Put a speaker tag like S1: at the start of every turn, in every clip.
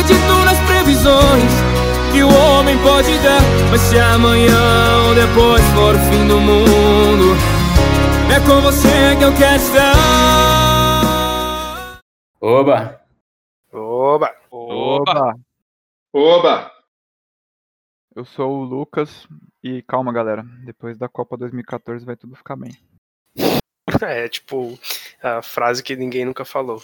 S1: acredito nas previsões que o homem pode dar. Mas se amanhã ou depois for o fim do mundo, é com você que eu quero estar.
S2: Oba!
S3: Oba!
S4: Oba!
S5: Oba!
S4: Eu sou o Lucas e calma, galera. Depois da Copa 2014 vai tudo ficar bem.
S3: É tipo a frase que ninguém nunca falou.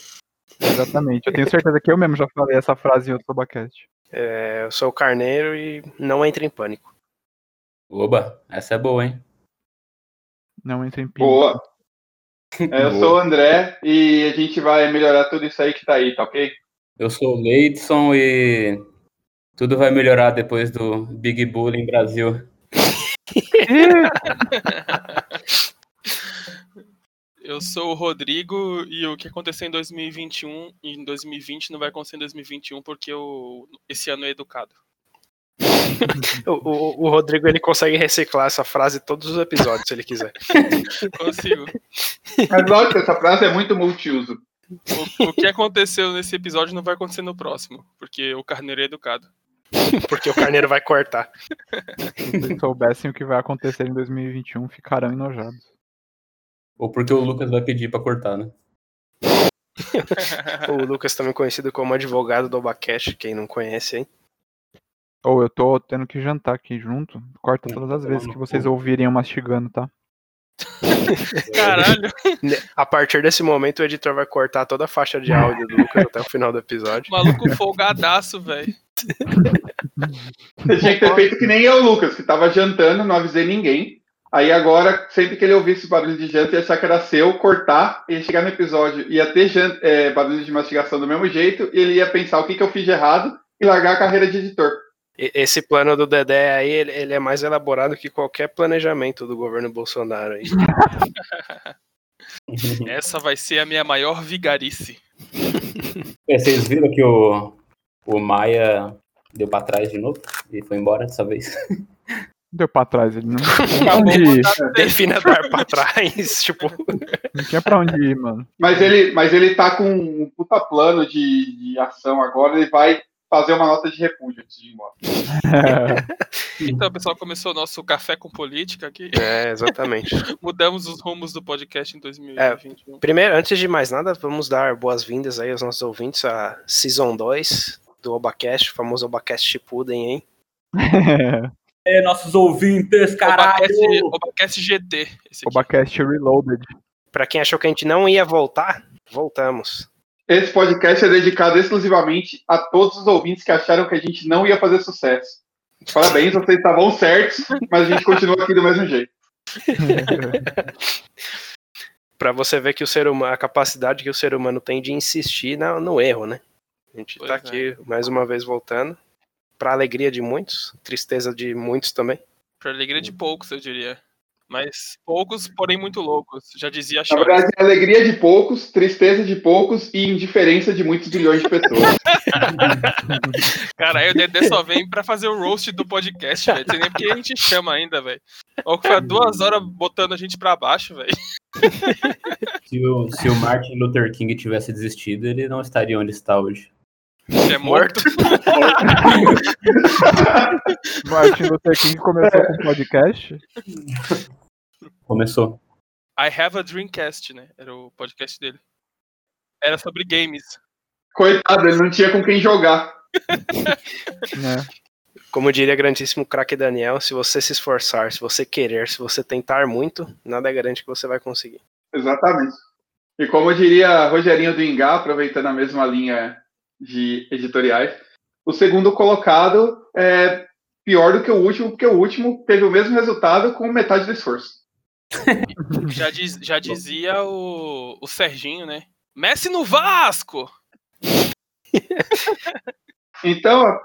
S4: Exatamente. Eu tenho certeza que eu mesmo já falei essa frase em outro Sobacast.
S3: É, eu sou o Carneiro e não entre em pânico.
S2: Oba, essa é boa, hein?
S4: Não entre em pânico.
S5: Boa! É, eu sou o André e a gente vai melhorar tudo isso aí que tá aí, tá ok?
S2: Eu sou o Leidson e tudo vai melhorar depois do Big Bullying Brasil.
S6: Eu sou o Rodrigo e o que aconteceu em 2021 e em 2020 não vai acontecer em 2021 porque o, esse ano é educado.
S3: o, o, o, Rodrigo ele consegue reciclar essa frase todos os episódios, se ele quiser.
S6: Consigo.
S5: Mas lógico, essa frase é muito multiuso.
S6: O, o que aconteceu nesse episódio não vai acontecer no próximo, porque o carneiro é educado.
S3: porque o carneiro vai cortar.
S4: Se soubessem o que vai acontecer em 2021, ficarão enojados.
S2: Ou porque o Lucas vai pedir pra cortar, né?
S3: o Lucas também conhecido como advogado do Abacash, quem não conhece, hein?
S4: Ou eu tô tendo que jantar aqui junto. Corta todas as vezes que vocês ouvirem eu mastigando, tá?
S6: Caralho.
S3: A partir desse momento o editor vai cortar toda a faixa de áudio do Lucas até o final do episódio.
S6: Maluco folgadaço, velho.
S5: Você tinha que ter feito que nem eu, Lucas, que tava jantando, não avisei ninguém. Aí agora, sempre que ele ouvisse barulho de janta, ia achar que era seu, cortar, ia chegar no episódio, ia ter janta, é, barulho de mastigação do mesmo jeito, e ele ia pensar o que, que eu fiz de errado e largar a carreira de editor.
S3: Esse plano do Dedé aí, ele, é mais elaborado que qualquer planejamento do governo Bolsonaro aí.
S6: Essa vai ser a minha maior vigarice.
S2: É, vocês viram que o, o Maia deu pra trás de novo e foi embora dessa vez?
S4: Deu pra trás, ele não
S3: tinha pra Defina dar pra trás, tipo.
S4: Não tinha pra onde ir, mano.
S5: Mas ele, mas ele tá com um puta plano de, de ação agora, ele vai fazer uma nota de repúdio antes de ir embora.
S6: então, pessoal, começou o nosso café com política aqui.
S3: É, exatamente.
S6: Mudamos os rumos do podcast em 2021.
S3: É, primeiro, antes de mais nada, vamos dar boas-vindas aí aos nossos ouvintes a Season 2 do Obacast, o famoso Obacast Chipuden, hein?
S2: É, nossos ouvintes, caralho!
S6: Obacast, Obacast GT.
S4: Obacast Reloaded.
S3: Pra quem achou que a gente não ia voltar, voltamos.
S5: Esse podcast é dedicado exclusivamente a todos os ouvintes que acharam que a gente não ia fazer sucesso. Parabéns, vocês estavam certos, mas a gente continua aqui do mesmo jeito.
S3: para você ver que o ser humano, a capacidade que o ser humano tem de insistir no, no erro, né? A gente pois tá é. aqui mais uma vez voltando para alegria de muitos, tristeza de muitos também.
S6: Para alegria de poucos, eu diria. Mas poucos, porém muito loucos. Já dizia
S5: Na verdade, é alegria de poucos, tristeza de poucos e indiferença de muitos bilhões de pessoas.
S6: Cara, aí o Dedé só vem pra fazer o roast do podcast, velho. Não nem porque a gente chama ainda, velho. Ou que foi duas horas botando a gente pra baixo, velho.
S2: Se o, se o Martin Luther King tivesse desistido, ele não estaria onde está hoje.
S6: É morto.
S4: Martin Luther King começou com podcast?
S2: Começou.
S6: I Have a Dreamcast, né? Era o podcast dele. Era sobre games.
S5: Coitado, ele não tinha com quem jogar.
S4: é.
S3: Como diria grandíssimo craque Daniel, se você se esforçar, se você querer, se você tentar muito, nada garante que você vai conseguir.
S5: Exatamente. E como diria Rogerinho do Ingá, aproveitando a mesma linha de editoriais. O segundo colocado é pior do que o último, porque o último teve o mesmo resultado com metade do esforço.
S6: já, diz, já dizia o, o Serginho, né? Messi no Vasco!
S5: então,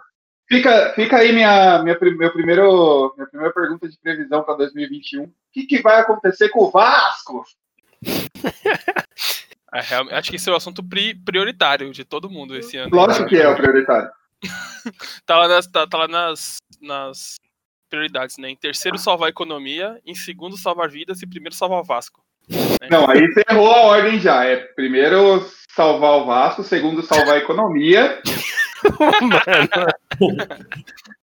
S5: fica, fica aí minha, minha, meu primeiro, minha primeira pergunta de previsão para 2021. O que, que vai acontecer com o Vasco?
S6: É, acho que esse é o assunto pri prioritário de todo mundo esse ano.
S5: Lógico que é o prioritário.
S6: tá lá, nas, tá, tá lá nas, nas prioridades, né? Em terceiro, salvar a economia. Em segundo, salvar vidas. E primeiro, salvar o Vasco.
S5: Né? Não, aí você errou a ordem já. É primeiro salvar o Vasco, segundo salvar a economia
S3: Mano,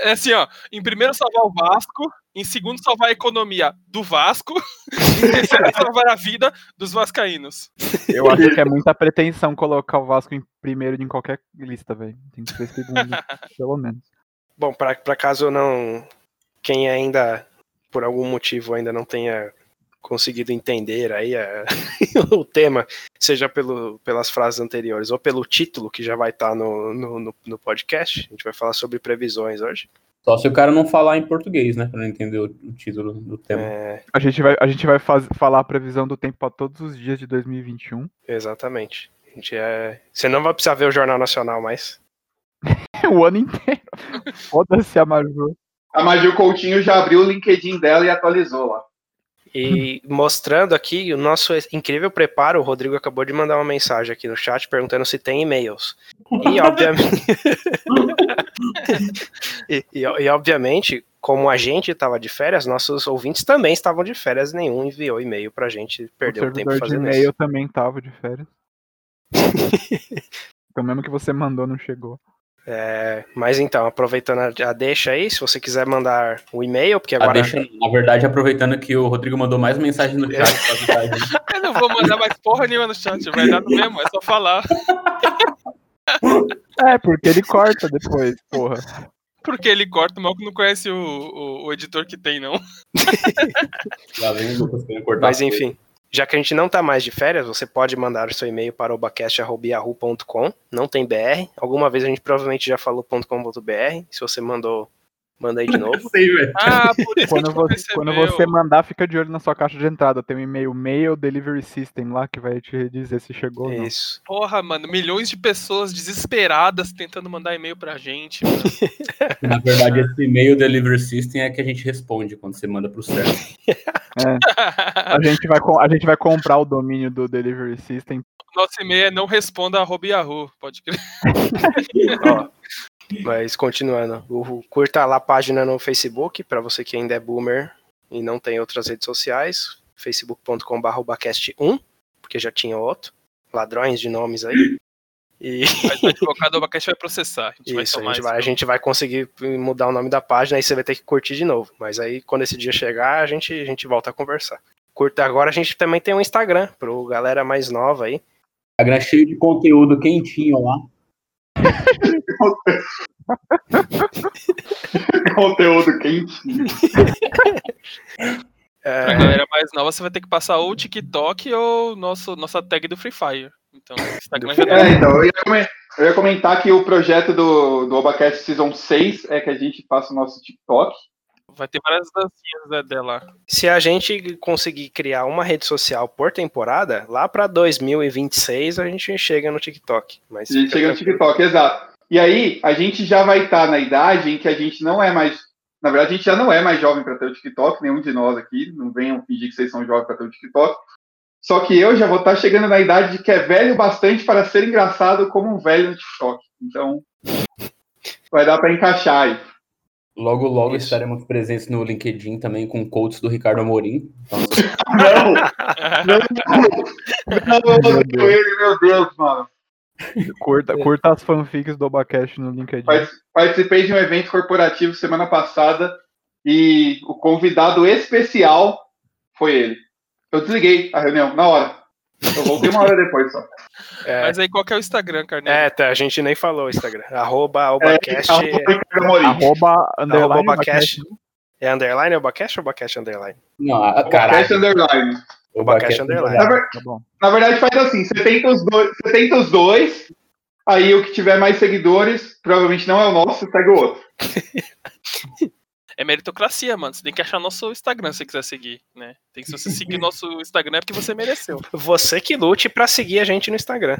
S6: É assim, ó. Em primeiro salvar o Vasco, em segundo salvar a economia do Vasco, em terceiro salvar a vida dos vascaínos.
S4: Eu acho que é muita pretensão colocar o Vasco em primeiro em qualquer lista, velho. Tem que ser segundo, pelo menos.
S3: bom, pra, pra caso não. Quem ainda, por algum motivo, ainda não tenha conseguido entender aí a- o tema, seja pelo, pelas frases anteriores ou pelo título que já vai estar no, no, no, no podcast, a gente vai falar sobre previsões hoje.
S2: Só se o cara não falar em português, né? Pra não entender o, o título do tema.
S3: É,
S4: A gente vai, a gente vai faz- falar a previsão do tempo para todos os dias de 2021.
S3: exatamente. A gente é... Você não vai precisar ver o Jornal Nacional mais.
S4: o ano inteiro. Foda-se a Maju.
S5: A Maju Coutinho já abriu o LinkedIn dela e atualizou lá.
S3: E mostrando aqui o nosso incrível preparo, o Rodrigo acabou de mandar uma mensagem aqui no chat perguntando se tem e-mails. E obviamente, e, e- e, obviamente, como a gente estava de férias, nossos ouvintes também estavam de férias, nenhum enviou e-mail pra gente,
S4: O
S3: perdeu o tempo
S4: servidor de
S3: fazendo
S4: e-mail
S3: isso.
S4: também tava de férias. então mesmo que você mandou, não chegou.
S3: É, mas então, aproveitando a, a deixa aí, se você quiser mandar o e-mail, porque agora
S2: deixa, na verdade, aproveitando que o Rodrigo mandou mais mensagem no chat. a.
S6: Eu não vou mandar mais porra nenhuma no chat, vai dar no mesmo, é só falar.
S4: É, porque ele corta depois, porra.
S6: Porque ele corta, o mal que não conhece o, o, o editor que tem, não.
S2: Lá vem o Lucas querendo cortar.
S3: Mas
S2: as coisas.
S3: Já que a gente não tá mais de férias, você pode mandar o seu e-mail para obacast.yahoo.com, não tem BR. Alguma vez a gente provavelmente já falou .com.br. Se você mandou, manda aí de novo.
S2: sei.
S6: Ah, por isso
S4: Quando você, quando você mandar, fica de olho na sua caixa de entrada. Tem um e-mail Mail Delivery System lá que vai te dizer se chegou ou não.
S3: Isso.
S6: Porra, mano, milhões de pessoas desesperadas tentando mandar e-mail pra gente. Mano.
S2: Na verdade, esse e-mail delivery system é que a gente responde quando você manda pro certo.
S4: A gente, vai, com- a gente vai comprar o domínio do Delivery System.
S6: Nosso e-mail é não responda arroba Yahoo, pode crer.
S3: Ó, mas continuando, o- curta lá a página no Facebook, para você que ainda é boomer e não tem outras redes sociais, facebook.com.br obacast1, porque já tinha outro, ladrões de nomes aí. E
S6: Mas o advogado do vai processar. A gente vai
S3: isso, a
S6: tomar
S3: gente vai, a gente vai conseguir mudar o nome da página, aí você vai ter que curtir de novo. Mas aí, quando esse dia chegar, a gente, a gente volta a conversar. Curta agora, a gente também tem um Instagram, pro galera mais nova aí.
S2: Instagram cheio de conteúdo quentinho lá.
S5: Conteúdo quentinho.
S3: É,
S6: Pra galera mais nova, você vai ter que passar ou o TikTok ou nosso, nossa tag do Free Fire. Então, Instagram já
S5: É,
S6: dá.
S5: então, eu ia, eu ia comentar que o projeto do, do Obacast Season 6 é que a gente faça o nosso TikTok.
S6: Vai ter várias dancinhas né, dela.
S3: Se a gente conseguir criar uma rede social por temporada, lá pra 2026 a gente chega no TikTok. Mas
S5: A gente chega no. TikTok, exato. E aí, a gente já vai estar na idade em que a gente não é mais. Na verdade, a gente já não é mais jovem para ter o TikTok, nenhum de nós aqui. Não venham fingir que vocês são jovens para ter o TikTok. Só que eu já vou estar chegando na idade de que é velho bastante para ser engraçado como um velho no TikTok. Então, vai dar para encaixar aí.
S2: Logo, logo
S3: Isso.
S2: estaremos presentes no LinkedIn também com quotes do Ricardo Amorim. Então,
S5: Não! Não, não, não, ele, meu Deus, mano.
S4: Curta, curta as fanfics do Obacast no LinkedIn.
S5: Partic- Participei de um evento corporativo semana passada e o convidado especial foi ele. Eu desliguei a reunião na hora. Eu voltei uma hora depois só.
S3: É,
S6: Mas aí qual que é o Instagram, Carneiro?
S3: é, tá, a gente nem falou o Instagram. Arroba Obacast.
S5: É.
S4: Arroba,
S3: arroba Obacast.
S4: Obacast.
S3: É underline Obacast ou Obacast underline?
S2: não, a-
S5: Obacast. Underline.
S2: O
S3: Obacast
S2: Baquete-
S3: Underline.
S5: Na, ver-
S4: Tá bom.
S5: na verdade, faz assim: você tenta, os dois, você tenta os dois, aí o que tiver mais seguidores, provavelmente não é o nosso, segue o outro.
S6: É meritocracia, mano. Você tem que achar nosso Instagram se você quiser seguir, né? Tem que, se você seguir nosso Instagram é porque você mereceu.
S3: Você que lute pra seguir a gente no Instagram.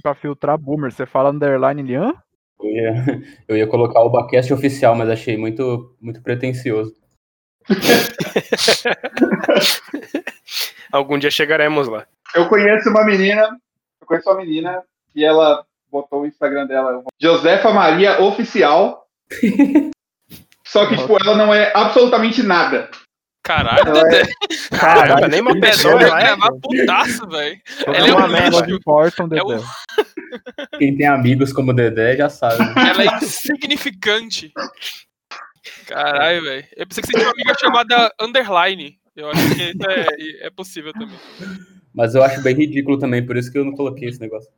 S4: Pra filtrar boomer, você fala underline hã?
S2: Eu ia, eu ia colocar o Baquest oficial, mas achei muito, muito pretencioso.
S3: Algum dia chegaremos lá.
S5: Eu conheço uma menina, eu conheço uma menina e ela botou o Instagram dela, Josefa Maria Oficial. Só que, tipo, ela não é absolutamente nada.
S6: Caralho,
S5: é-
S6: Dedé.
S3: Caramba, nem uma
S6: Dedé
S3: pessoa
S6: vai
S3: ela é.
S6: gravar putaço, velho.
S4: Todas
S6: Ela é uma merda.
S4: importam,
S6: É o-
S4: Dedé.
S2: Quem tem amigos como o Dedé já sabe.
S6: Ela é insignificante. Caralho, velho. Eu pensei que você tinha uma amiga chamada Underline. Eu acho que isso é, é possível também.
S2: Mas eu acho bem ridículo também, por isso que eu não coloquei esse negócio.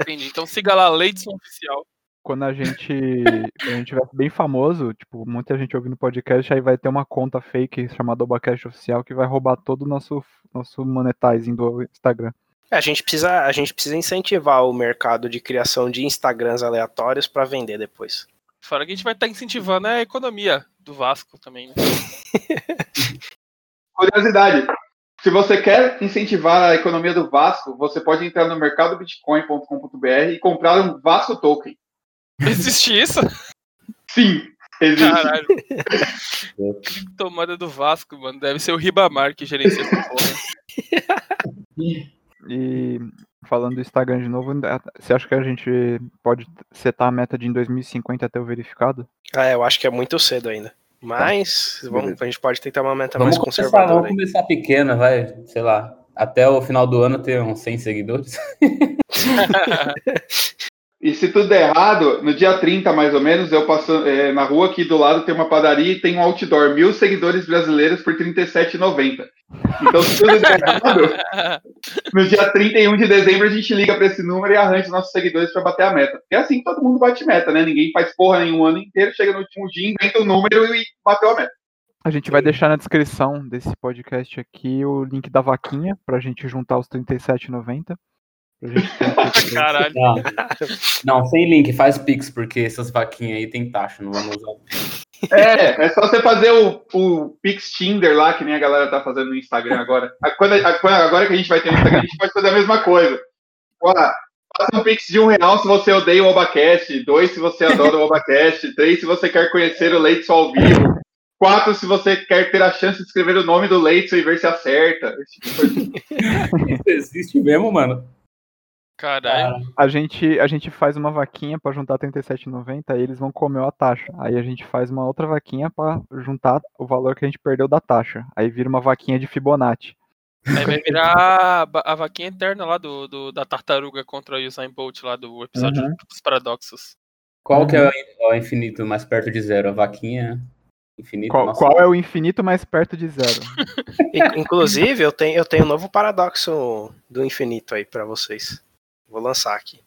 S6: Entendi. Então siga lá, Leidson Oficial.
S4: Quando a gente, quando a gente tiver bem famoso, tipo, muita gente ouvindo podcast, aí vai ter uma conta fake chamada Obacast Oficial que vai roubar todo o nosso, nosso monetizing do Instagram.
S3: É, A gente, precisa, a gente precisa incentivar o mercado de criação de Instagrams aleatórios pra vender depois.
S6: Fora que a gente vai estar incentivando a economia do Vasco também, né?
S5: Curiosidade. Se você quer incentivar a economia do Vasco, você pode entrar no mercadobitcoin.com.br e comprar um Vasco Token.
S6: Existe isso?
S5: Sim, existe.
S6: Caralho. Criptomoeda do Vasco, mano. Deve ser o Ribamar que gerencia essa porra.
S4: E falando do Instagram de novo, você acha que a gente pode setar a meta de em 2050 ter o verificado?
S3: Ah, eu acho que é muito cedo ainda. Mas vamos, a gente pode tentar uma meta
S2: Vamos
S3: mais
S2: começar,
S3: conservadora.
S2: vamos
S3: aí.
S2: começar pequena, vai, sei lá. Até o final do ano ter uns 100 seguidores.
S5: E se tudo der errado, no dia 30, mais ou menos, eu passando é, na rua aqui do lado tem uma padaria e tem um outdoor, mil seguidores brasileiros por R$ 37,90. Então, se tudo der errado, no dia 31 de dezembro a gente liga para esse número e arranja os nossos seguidores para bater a meta. Porque é assim que todo mundo bate meta, né? Ninguém faz porra nenhum ano inteiro, chega no último dia, inventa o número e bateu a meta.
S4: A gente vai deixar na descrição desse podcast aqui o link da vaquinha pra gente juntar os 37,90.
S6: Caralho.
S2: Não, não, sem link, faz Pix, porque essas vaquinhas aí tem taxa, não vamos usar.
S5: É, é só você fazer o, o Pix Tinder lá, que nem a galera tá fazendo no Instagram agora. A- quando agora que a gente vai ter no Instagram, a gente pode fazer a mesma coisa. Olha, faça um Pix de um real se você odeia o Obacast, dois se você adora o Obacast, três se você quer conhecer o Leitson ao vivo, quatro se você quer ter a chance de escrever o nome do Leitson e ver se acerta. Esse tipo de.
S2: Isso existe mesmo, mano.
S6: Caralho.
S4: A gente, a gente faz uma vaquinha pra juntar 37,90 e eles vão comer a taxa. Aí a gente faz uma outra vaquinha pra juntar o valor que a gente perdeu da taxa. Aí vira uma vaquinha de Fibonacci.
S6: Aí vai virar a, vaquinha eterna lá do, do- da tartaruga contra o Usain Bolt lá do episódio
S4: Uhum.
S6: dos paradoxos.
S2: Qual que é o- o infinito mais perto de zero? A vaquinha infinita?
S4: Qual,
S2: Nossa.
S4: qual é o infinito mais perto de zero?
S3: In- Inclusive, eu tenho, eu tenho um novo paradoxo do infinito aí pra vocês. Vou lançar aqui.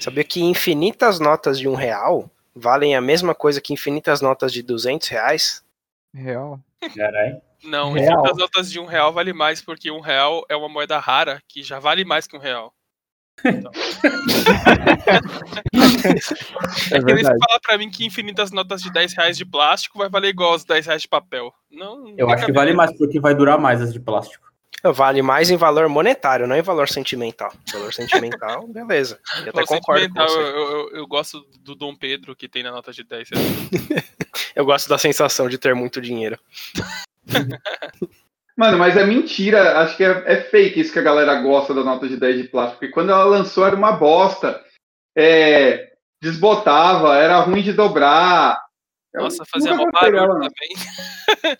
S3: Sabia que infinitas notas de um real valem a mesma coisa que infinitas notas de 200 reais?
S4: Real?
S2: Caralho.
S6: Não,
S4: Real.
S6: infinitas notas de um real vale mais, porque um real é uma moeda rara que já vale mais que um real.
S4: É
S6: É que
S4: verdade.
S6: falar pra mim que infinitas notas de 10 reais de plástico vai valer igual aos 10 reais de papel. Não,
S2: Eu acho que vale mais, porque vai durar mais as de plástico.
S3: Vale mais em valor monetário, não em valor sentimental. Valor sentimental, beleza. Eu até concordo com você.
S6: eu, eu, eu gosto do Dom Pedro que tem na nota de 10 reais.
S3: Eu gosto da sensação de ter muito dinheiro.
S5: Mano, mas é mentira. Acho que é, é fake isso que a galera gosta da nota de 10 de plástico. Porque quando ela lançou era uma bosta. É, desbotava, era ruim de dobrar.
S6: Nossa, fazia mó barulho também.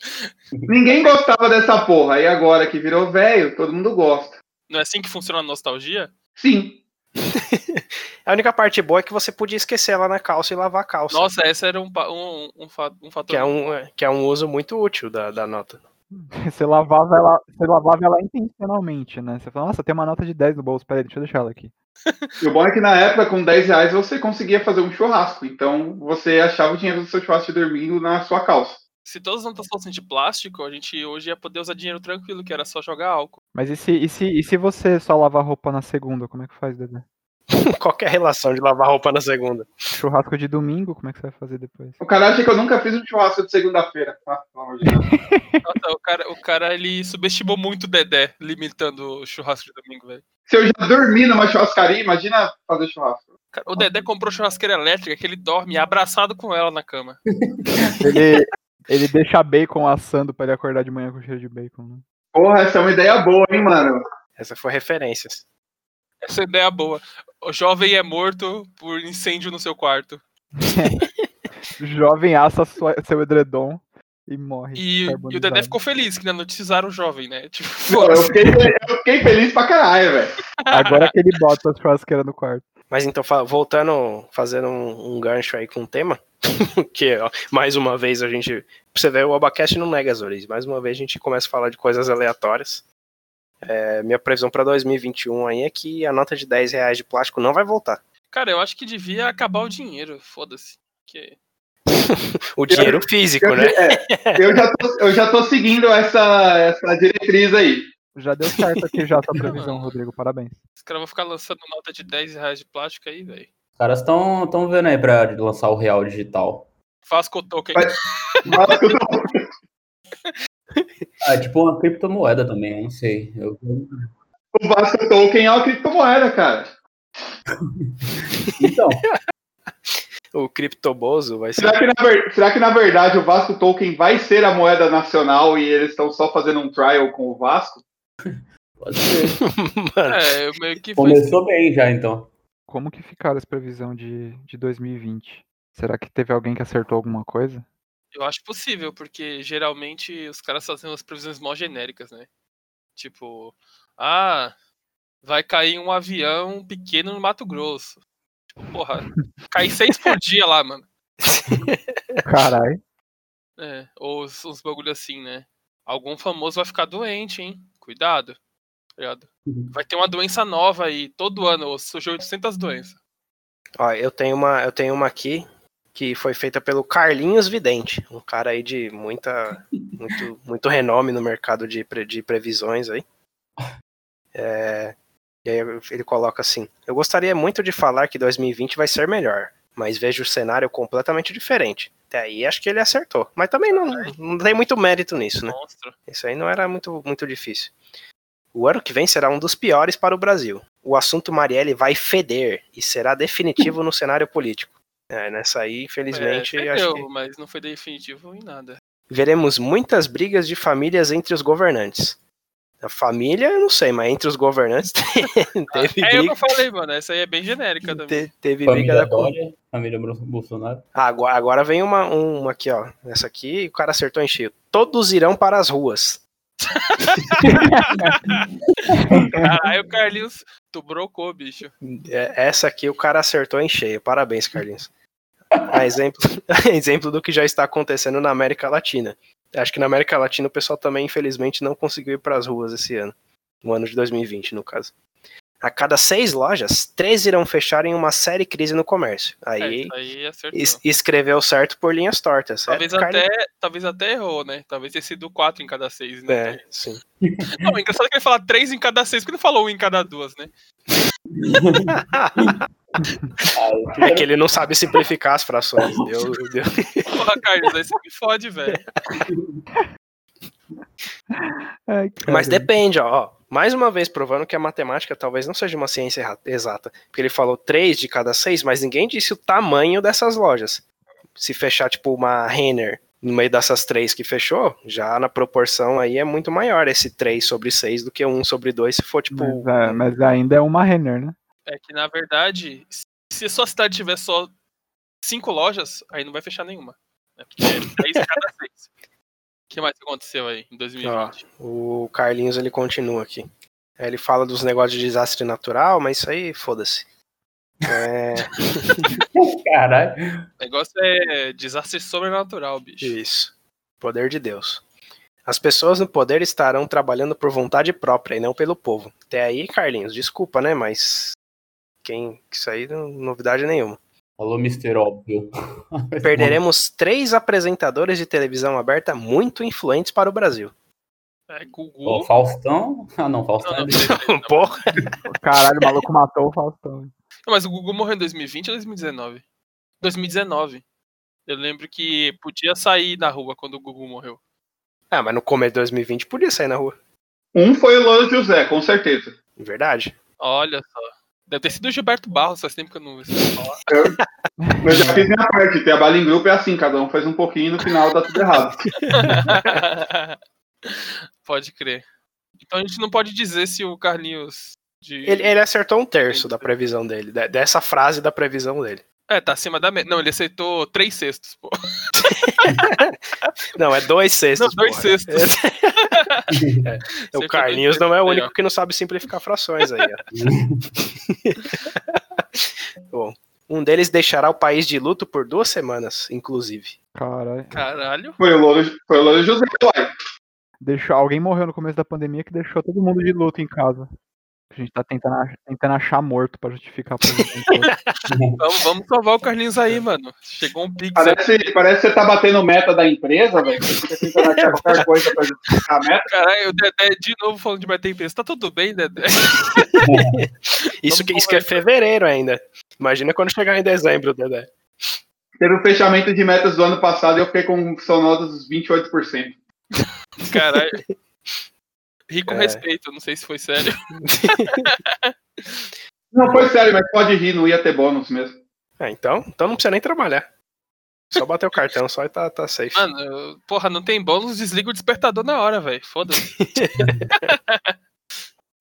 S5: Ninguém gostava dessa porra. Aí agora que virou velho, todo mundo gosta.
S6: Não é assim que funciona a nostalgia?
S5: Sim.
S3: A única parte boa é que você podia esquecer ela na calça e lavar a calça.
S6: Nossa, esse era um, um, um, um fator.
S3: Que é um, que é um uso muito útil da, da nota.
S4: Você lavava ela, você lavava ela intencionalmente, né? Você fala, nossa, tem uma nota de 10 no bolso, peraí, deixa eu deixar ela aqui.
S5: E o bom é que na época, com 10 reais, você conseguia fazer um churrasco. Então você achava o dinheiro do seu churrasco dormindo na sua calça.
S6: Se todas as notas fossem de plástico, a gente hoje ia poder usar dinheiro tranquilo, que era só jogar álcool.
S4: Mas e se, e se, e se você só lavar roupa na segunda, como é que faz, Dedé?
S3: Qual que é a relação de lavar roupa na segunda?
S4: Churrasco de domingo, como é que você vai fazer depois?
S5: O cara acha que eu nunca fiz um churrasco de segunda-feira. Ah.
S6: Nossa, o cara, o cara ele subestimou muito o Dedé, limitando o churrasco de domingo, velho.
S5: Se eu já dormi numa churrascaria, imagina fazer churrasco.
S6: Cara, O Dedé comprou churrasqueira elétrica que ele dorme abraçado com ela na cama.
S4: Ele, ele deixa bacon assando pra ele acordar de manhã com cheiro de bacon, né?
S5: Porra, essa é uma ideia boa, hein, mano?
S3: Essa foi referências.
S6: Essa ideia é boa. O jovem é morto por incêndio no seu quarto.
S4: Jovem assa sua- seu edredom e morre.
S6: E, e o Dedé ficou feliz que não notizaram o jovem, né? Tipo,
S5: Pô, eu, fiquei, eu fiquei feliz pra caralho, velho.
S4: Agora que ele bota as churrasqueiras no quarto.
S3: Mas então, voltando, fazendo um, um gancho aí com o tema, que ó, mais uma vez a gente. Pra você ver, o Abacast não nega as origens. Mais uma vez a gente começa a falar de coisas aleatórias. É, minha previsão pra 2021 aí é que a nota de 10 reais de plástico não vai voltar.
S6: cara, eu acho que devia acabar o dinheiro, foda-se. Que...
S3: O dinheiro físico,
S5: Eu,
S3: né?
S5: é, eu, já tô, eu já tô seguindo essa, essa diretriz aí.
S4: Já deu certo aqui já a tua previsão, Rodrigo. Parabéns.
S6: Os caras vão ficar lançando nota de 10 reais de plástico aí, velho.
S2: Os caras estão tão vendo aí pra lançar o real digital.
S6: Vasco Token.
S5: Mas- Mas eu tô-
S2: Ah, é tipo uma criptomoeda também, eu não sei. Eu...
S5: O Vasco Token é uma criptomoeda, cara.
S2: Então,
S3: O criptobozo vai ser.
S5: Será que, na ver- será que na verdade o Vasco Token vai ser a moeda nacional e eles estão só fazendo um trial com o Vasco?
S2: pode ser.
S3: Mano,
S6: É, eu meio que foi.
S2: Começou bem já, então.
S4: Como que ficaram as previsões de, de 2020? Será que teve alguém que acertou alguma coisa?
S6: Eu acho possível, porque geralmente os caras fazem umas previsões mó genéricas, né? Tipo, ah, vai cair um avião pequeno no Mato Grosso. Tipo, porra, cai seis por dia lá, mano.
S4: Caralho.
S6: É, ou uns, uns bagulho assim, né? Algum famoso vai ficar doente, hein? Cuidado. Tá ligado? Vai ter uma doença nova aí, todo ano, surgiu 800 doenças.
S3: Ó, eu tenho uma, eu tenho uma aqui que foi feita pelo Carlinhos Vidente, um cara aí de muita, muito, muito renome no mercado de, pre- de previsões aí. É, e aí ele coloca assim: Eu gostaria muito de falar que 2020 vai ser melhor, mas vejo o cenário completamente diferente. Até aí acho que ele acertou, mas também não, não tem muito mérito nisso, né? Isso aí não era muito, muito difícil. O ano que vem será um dos piores para o Brasil. O assunto Marielle vai feder e será definitivo no cenário político. É, nessa aí, infelizmente,
S6: é,
S3: acho
S6: fedeu,
S3: que
S6: mas não foi definitivo em nada.
S3: veremos muitas brigas de famílias entre os governantes. A família, eu não sei, mas entre os governantes teve
S6: É
S3: briga.
S6: eu falei, mano. Essa aí é bem genérica também.
S3: te- teve briga
S2: Família
S3: da
S2: Dória, família Bol- Bolsonaro.
S3: Ah, agora, agora vem uma, uma aqui, ó. Essa aqui o cara acertou em cheio. Todos irão para as ruas.
S6: Caralho, o Carlinhos, tu brocou, bicho.
S3: É, Essa aqui o cara acertou em cheio. Parabéns, Carlinhos. A exemplo, exemplo do que já está acontecendo na América Latina. Acho que na América Latina o pessoal também, infelizmente, não conseguiu ir para as ruas esse ano. No ano de 2020, no caso. A cada seis lojas, três irão fechar em uma série crise no comércio.
S6: É,
S3: Aí
S6: isso aí
S3: es- escreveu certo por linhas tortas.
S6: Talvez
S3: É,
S6: até, talvez até errou, né? Talvez tenha sido quatro em cada seis, né?
S3: É, sim.
S6: Não, engraçado que ele fala três em cada seis, porque ele falou um em cada duas, né?
S3: É que ele não sabe simplificar as frações. Deu, deu.
S6: Porra, Carlos, aí você me fode, velho.
S3: Mas depende, ó. Mais uma vez provando que a matemática talvez não seja uma ciência exata. Porque ele falou três de cada seis, mas ninguém disse o tamanho dessas lojas. Se fechar, tipo, uma Renner no meio dessas três que fechou, já na proporção aí é muito maior esse 3 sobre 6 do que um sobre 2 se for, tipo.
S4: Mas, é, mas ainda é uma Renner, né?
S6: É que, na verdade, se a sua cidade tiver só cinco lojas, aí não vai fechar nenhuma. Né? Porque é três em cada seis. O que mais aconteceu aí em 2020?
S3: O Carlinhos ele continua aqui. Aí Ele fala dos negócios de desastre natural, mas isso aí, foda-se. É,
S2: Caralho.
S6: O negócio é desastre sobrenatural, bicho.
S3: isso. Poder de Deus. As pessoas no poder estarão trabalhando por vontade própria e não pelo povo. Até aí, Carlinhos, desculpa, né? Mas. Quem. Isso aí não novidade nenhuma.
S2: Falou Mr. Óbvio.
S3: Perderemos três apresentadores de televisão aberta muito influentes para o Brasil.
S6: É, Gugu.
S2: Ó, Faustão. Ah, não, Faustão
S6: Não, não,
S2: é
S6: peraí, não.
S3: Porra!
S4: Caralho, o maluco matou o Faustão.
S6: Não, mas o Gugu morreu em 2020 ou 2019? 2019. Eu lembro que podia sair na rua quando o Gugu morreu.
S3: Ah, mas no começo de 2020 podia sair na rua.
S5: Um foi o Louro José, com certeza.
S3: Verdade.
S6: Olha só. Deve ter sido o Gilberto Barros, faz tempo que eu não falar.
S5: Eu já fiz minha parte. Trabalho em grupo é assim, cada um faz um pouquinho e no final dá tudo errado.
S6: pode crer. Então a gente não pode dizer se o Carlinhos de.
S3: Ele, ele acertou um terço da previsão dele, de- dessa frase da previsão dele.
S6: É, tá acima da média. Não, ele aceitou três cestos, pô.
S3: Não, é dois cestos.
S6: Não, dois
S3: porra.
S6: cestos.
S3: É, o
S6: Acertou
S3: Carlinhos
S6: dois
S3: não é o único que não sabe simplificar frações aí, ó. Bom, um deles deixará o país de luto por duas semanas, inclusive.
S4: Caralho.
S6: Caralho.
S5: Foi o Louro, foi o Louro José, uai.
S4: Deixou, alguém morreu no começo da pandemia que deixou todo mundo de luto em casa. A gente tá tentando, ach- tentando achar morto pra justificar a pandemia.
S6: Vamos, vamos salvar o Carlinhos aí, mano. Chegou um pix. aí.
S5: Parece, parece que você tá batendo meta da empresa, velho. Você fica tentando achar qualquer coisa pra justificar a meta.
S6: Caralho, o Dedé de novo falando de bater empresa. Tá tudo bem, Dedé?
S3: Isso, que, isso que é fevereiro ainda. Imagina quando chegar em dezembro, Dedé.
S5: Teve o fechamento de metas do ano passado e eu fiquei com sonodos 28%.
S6: Caralho. Ri com
S3: É.
S6: respeito, não sei se foi sério.
S5: Não foi sério, mas pode rir, não ia ter bônus mesmo.
S3: Ah, então, então não precisa nem trabalhar. Só bater o cartão só e tá, tá safe.
S6: Mano, porra, não tem bônus, desliga o despertador na hora, velho. Foda-se.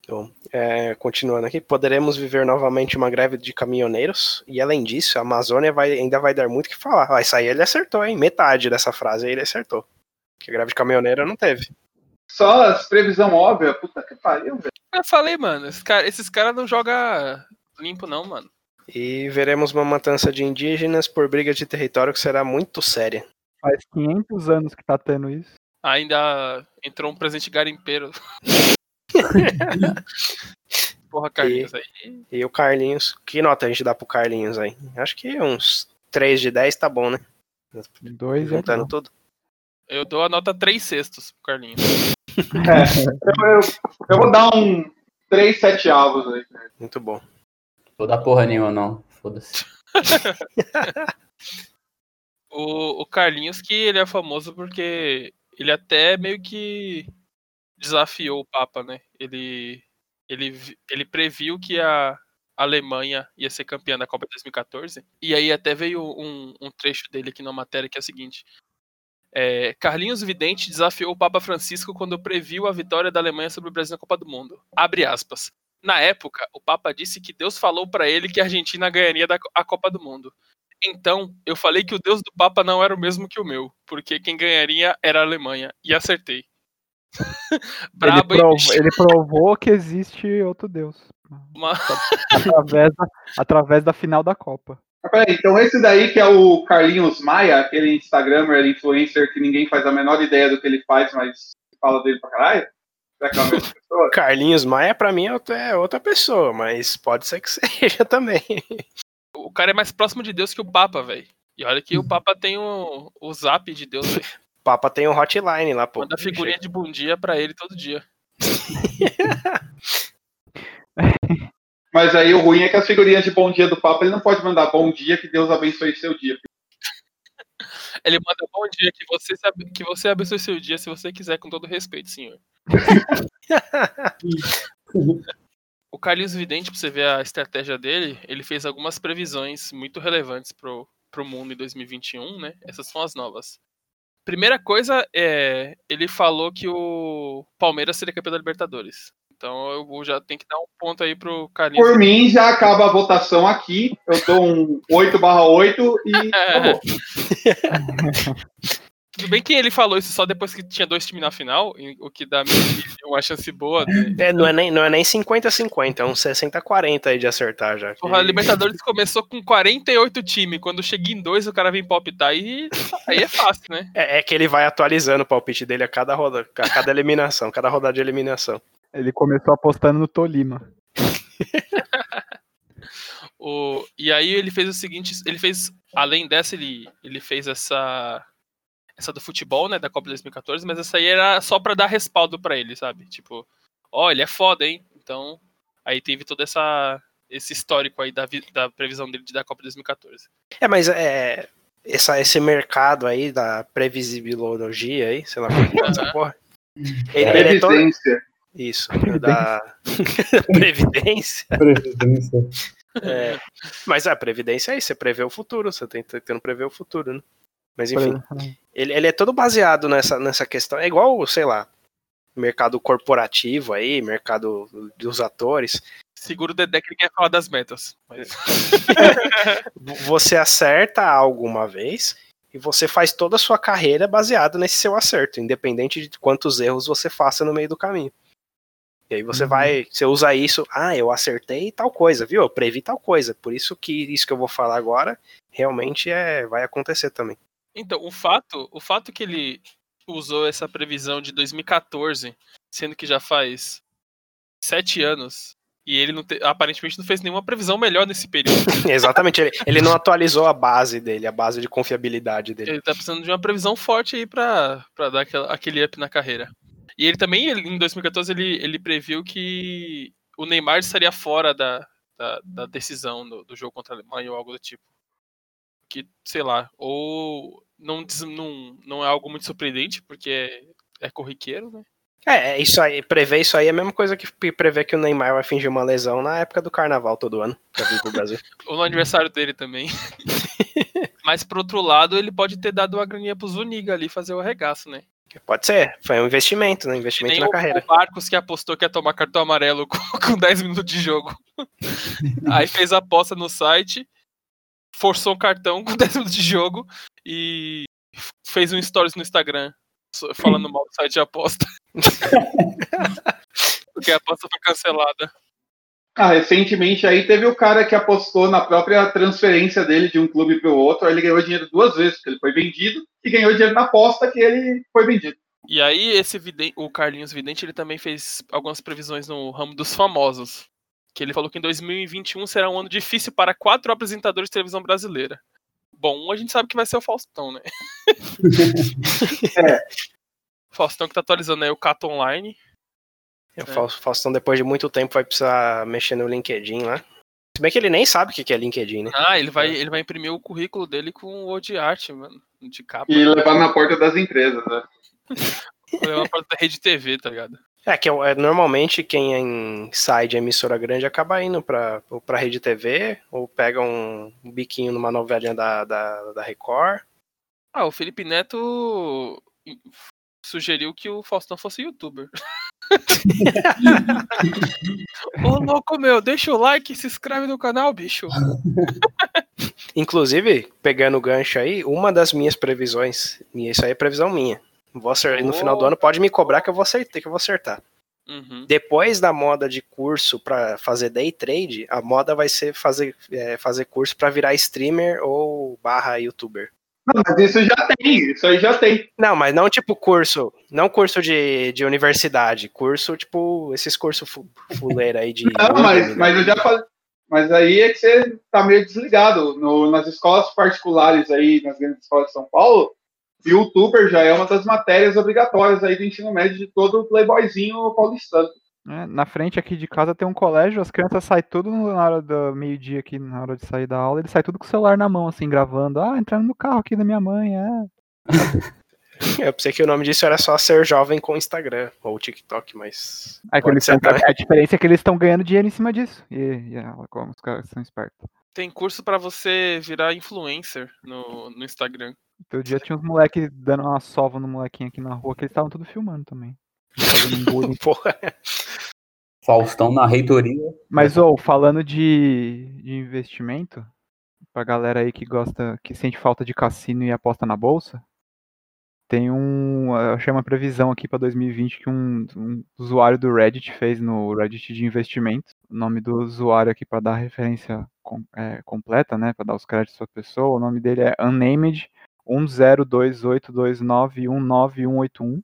S3: Bom, é, continuando aqui, poderemos viver novamente uma greve de caminhoneiros. E além disso, a Amazônia vai, ainda vai dar muito o que falar. Ah, isso aí ele acertou, hein? Metade dessa frase aí ele acertou. Que greve de caminhoneiro não teve.
S5: Só as previsão óbvia, puta que pariu, velho.
S6: Eu falei, mano, esses caras cara não jogam limpo, não, mano.
S3: E veremos uma matança de indígenas por briga de território que será muito séria.
S4: Faz 500 anos que tá tendo isso.
S6: Ainda entrou um presente garimpeiro. Porra, Carlinhos aí.
S3: E o Carlinhos, que nota a gente dá pro Carlinhos aí? Acho que uns 3 de 10 tá bom, né?
S4: Dois é
S3: Juntando
S4: bom.
S3: tudo.
S6: Eu dou a nota 3 sextos pro Carlinhos.
S5: Eu, eu- eu vou dar um 3, 7 avos aí.
S3: Muito bom.
S2: Vou dar porra nenhuma, não. Foda-se.
S6: O, o Carlinhos, que ele é famoso porque ele até meio que desafiou o Papa, né? Ele, ele, ele previu que a Alemanha ia ser campeã da Copa de 2014. E aí até veio um, um trecho dele aqui na matéria que é o seguinte. É, Carlinhos Vidente desafiou o Papa Francisco quando previu a vitória da Alemanha sobre o Brasil na Copa do Mundo. Abre aspas. Na época, o Papa disse que Deus falou pra ele que a Argentina ganharia a Copa do Mundo. Então, eu falei que o Deus do Papa não era o mesmo que o meu, porque quem ganharia era a Alemanha. E acertei.
S4: Ele,
S6: bicho?
S4: ele provou que existe outro Deus.
S6: Uma-
S4: Através da, através da final da Copa.
S5: Mas peraí, então esse daí que é o Carlinhos Maia, aquele Instagrammer, influencer que ninguém faz a menor ideia do que ele faz, mas fala dele pra caralho? Será que é a mesma pessoa?
S3: Carlinhos Maia, pra mim, é outra- é outra pessoa, mas pode ser que seja também.
S6: O cara é mais próximo de Deus que o Papa, velho. E olha que o Papa tem o, o zap de Deus, velho.
S3: O Papa tem um hotline lá, pô.
S6: Manda figurinha de bom dia pra ele todo dia.
S5: Mas aí o ruim é que as figurinhas de bom dia do Papa, ele não pode mandar bom dia, que Deus abençoe seu dia.
S6: Ele manda bom dia, que você, se abe- que você abençoe seu dia, se você quiser, com todo respeito, senhor. O Carlinhos Vidente, pra você ver a estratégia dele, ele fez algumas previsões muito relevantes pro, pro mundo em 2021, né? Essas são as novas. Primeira coisa é, ele falou que o Palmeiras seria campeão da Libertadores. Então eu vou- já tenho que dar um ponto aí pro Carlinhos.
S5: Por mim, já acaba a votação aqui. Eu dou um 8 barra 8 e acabou.
S6: Tudo bem que ele falou isso só depois que tinha dois times na final, o que dá meio que uma chance boa. De...
S3: É, não é nem, não é nem 50-50, é uns 60-40 aí de acertar já.
S6: Porra, a Libertadores começou com 48 times. Quando chega em dois, o cara vem palpitar e aí é fácil, né?
S3: É, é que ele vai atualizando o palpite dele a cada roda, a cada eliminação, cada rodada de eliminação.
S4: Ele começou apostando no Tolima.
S6: O... E aí ele fez o seguinte, ele fez, além dessa, ele, ele fez essa essa do futebol, né, da Copa de 2014, mas essa aí era só pra dar respaldo pra ele, sabe? Tipo, ó, ele é foda, hein? Então, aí teve todo essa esse histórico aí da, da previsão dele de da Copa de 2014.
S3: É, mas é. Essa, esse mercado aí da previsibilologia aí, sei lá como é que é essa porra. Ele, ele é todo.
S5: Previdência.
S3: Isso, da Previdência.
S2: Previdência.
S3: É. Mas a Previdência é isso, você prevê o futuro, você tem tentando prever o futuro, né? Mas enfim, ele, ele é todo baseado nessa, nessa questão. É igual, sei lá, mercado corporativo aí, mercado dos atores.
S6: Seguro o Dedé que ele quer falar das metas. Mas...
S3: você acerta algo uma vez e você faz toda a sua carreira baseada nesse seu acerto, independente de quantos erros você faça no meio do caminho. E aí você uhum. vai, você usa isso, ah, eu acertei tal coisa, viu? Eu previ tal coisa. Por isso que isso que eu vou falar agora realmente é vai acontecer também.
S6: Então, o fato, o fato que ele usou essa previsão de 2014, sendo que já faz sete anos, e ele não te, aparentemente não fez nenhuma previsão melhor nesse período.
S3: Exatamente, ele, ele não atualizou a base dele, a base de confiabilidade dele.
S6: Ele tá precisando de uma previsão forte aí pra, pra dar aquela, aquele up na carreira. E ele também, ele, em 2014, ele, ele previu que o Neymar estaria fora da, da, da decisão do, do, jogo contra a Alemanha ou algo do tipo. Que, sei lá, ou não, não, não é algo muito surpreendente, porque é, é corriqueiro, né?
S3: É, é, isso aí, prever isso aí é a mesma coisa que prever que o Neymar vai fingir uma lesão na época do carnaval todo ano, pra vir pro Brasil.
S6: Ou no aniversário dele também. Mas por outro lado, ele pode ter dado uma graninha pro Zuniga ali fazer o arregaço, né?
S3: Pode ser, foi um investimento, né? Investimento na
S6: o,
S3: carreira.
S6: O Marcos que apostou que ia tomar cartão amarelo com, com 10 minutos de jogo. aí fez a aposta no site, forçou um cartão com 10 minutos de jogo e fez um stories no Instagram falando mal do site de aposta. Porque a aposta foi cancelada.
S5: Ah, recentemente aí teve o cara que apostou na própria transferência dele de um clube para o outro, aí ele ganhou dinheiro duas vezes, porque ele foi vendido, e ganhou dinheiro na aposta que ele foi vendido.
S6: E aí esse vidente, o Carlinhos Vidente, ele também fez algumas previsões no ramo dos famosos, que ele falou que em 2021 será um ano difícil para quatro apresentadores de televisão brasileira. Bom, um a gente sabe que vai ser o Faustão, né? é. Faustão que tá atualizando aí o Cato Online.
S3: É. O Faustão, depois de muito tempo, vai precisar mexer no LinkedIn lá. Se bem que ele nem sabe o que é LinkedIn, né?
S6: Ah, ele vai, ele vai imprimir o currículo dele com o de arte, mano. De capa.
S5: E levar na porta das empresas, né?
S6: levar na porta da rede TV, tá ligado?
S3: É, que é, é, normalmente quem sai de emissora grande acaba indo pra, ou pra rede TV, ou pega um, um biquinho numa novelinha da, da, da Record.
S6: Ah, o Felipe Neto sugeriu que o Faustão fosse youtuber. Ô louco meu, deixa o like e se inscreve no canal, bicho.
S3: Inclusive, pegando o gancho aí, uma das minhas previsões, e isso aí é previsão minha. Vou acertar, oh. No final do ano pode me cobrar que eu vou acertar, que eu vou acertar. Uhum. Depois da moda de curso para fazer day trade, a moda vai ser fazer, é, fazer curso para virar streamer ou barra youtuber.
S5: Não, mas isso já tem, isso aí já tem.
S3: Não, mas não tipo curso, não curso de, de universidade, curso tipo esses cursos fuleira aí de.
S5: Não, mas, mas eu já falei. Mas aí é que você tá meio desligado. No, nas escolas particulares aí, nas grandes escolas de São Paulo, youtuber já é uma das matérias obrigatórias aí do ensino médio de todo playboyzinho paulistano.
S4: É, na frente aqui de casa tem um colégio, as crianças saem tudo na hora do meio-dia aqui, na hora de sair da aula, eles saem tudo com o celular na mão, assim, gravando. Ah, entrando no carro aqui da minha mãe, é.
S3: Eu pensei que o nome disso era só ser jovem com Instagram ou TikTok, mas.
S4: É eles a diferença é que eles estão ganhando dinheiro em cima disso. E, e como os caras são espertos.
S6: Tem curso para você virar influencer no, no Instagram.
S4: Outro dia tinha uns moleques dando uma sova no molequinho aqui na rua que eles estavam tudo filmando também.
S2: Porra. Faustão na reitoria.
S4: Mas, ou, falando de, de investimento, pra galera aí que gosta, que sente falta de cassino e aposta na bolsa, tem um. Eu achei uma previsão aqui para 2020 que um, um, usuário do Reddit fez no Reddit de investimento. O nome do usuário aqui para dar a referência com, é, completa, né? Para dar os créditos pra pessoa. O nome dele é Unnamed 102829191181.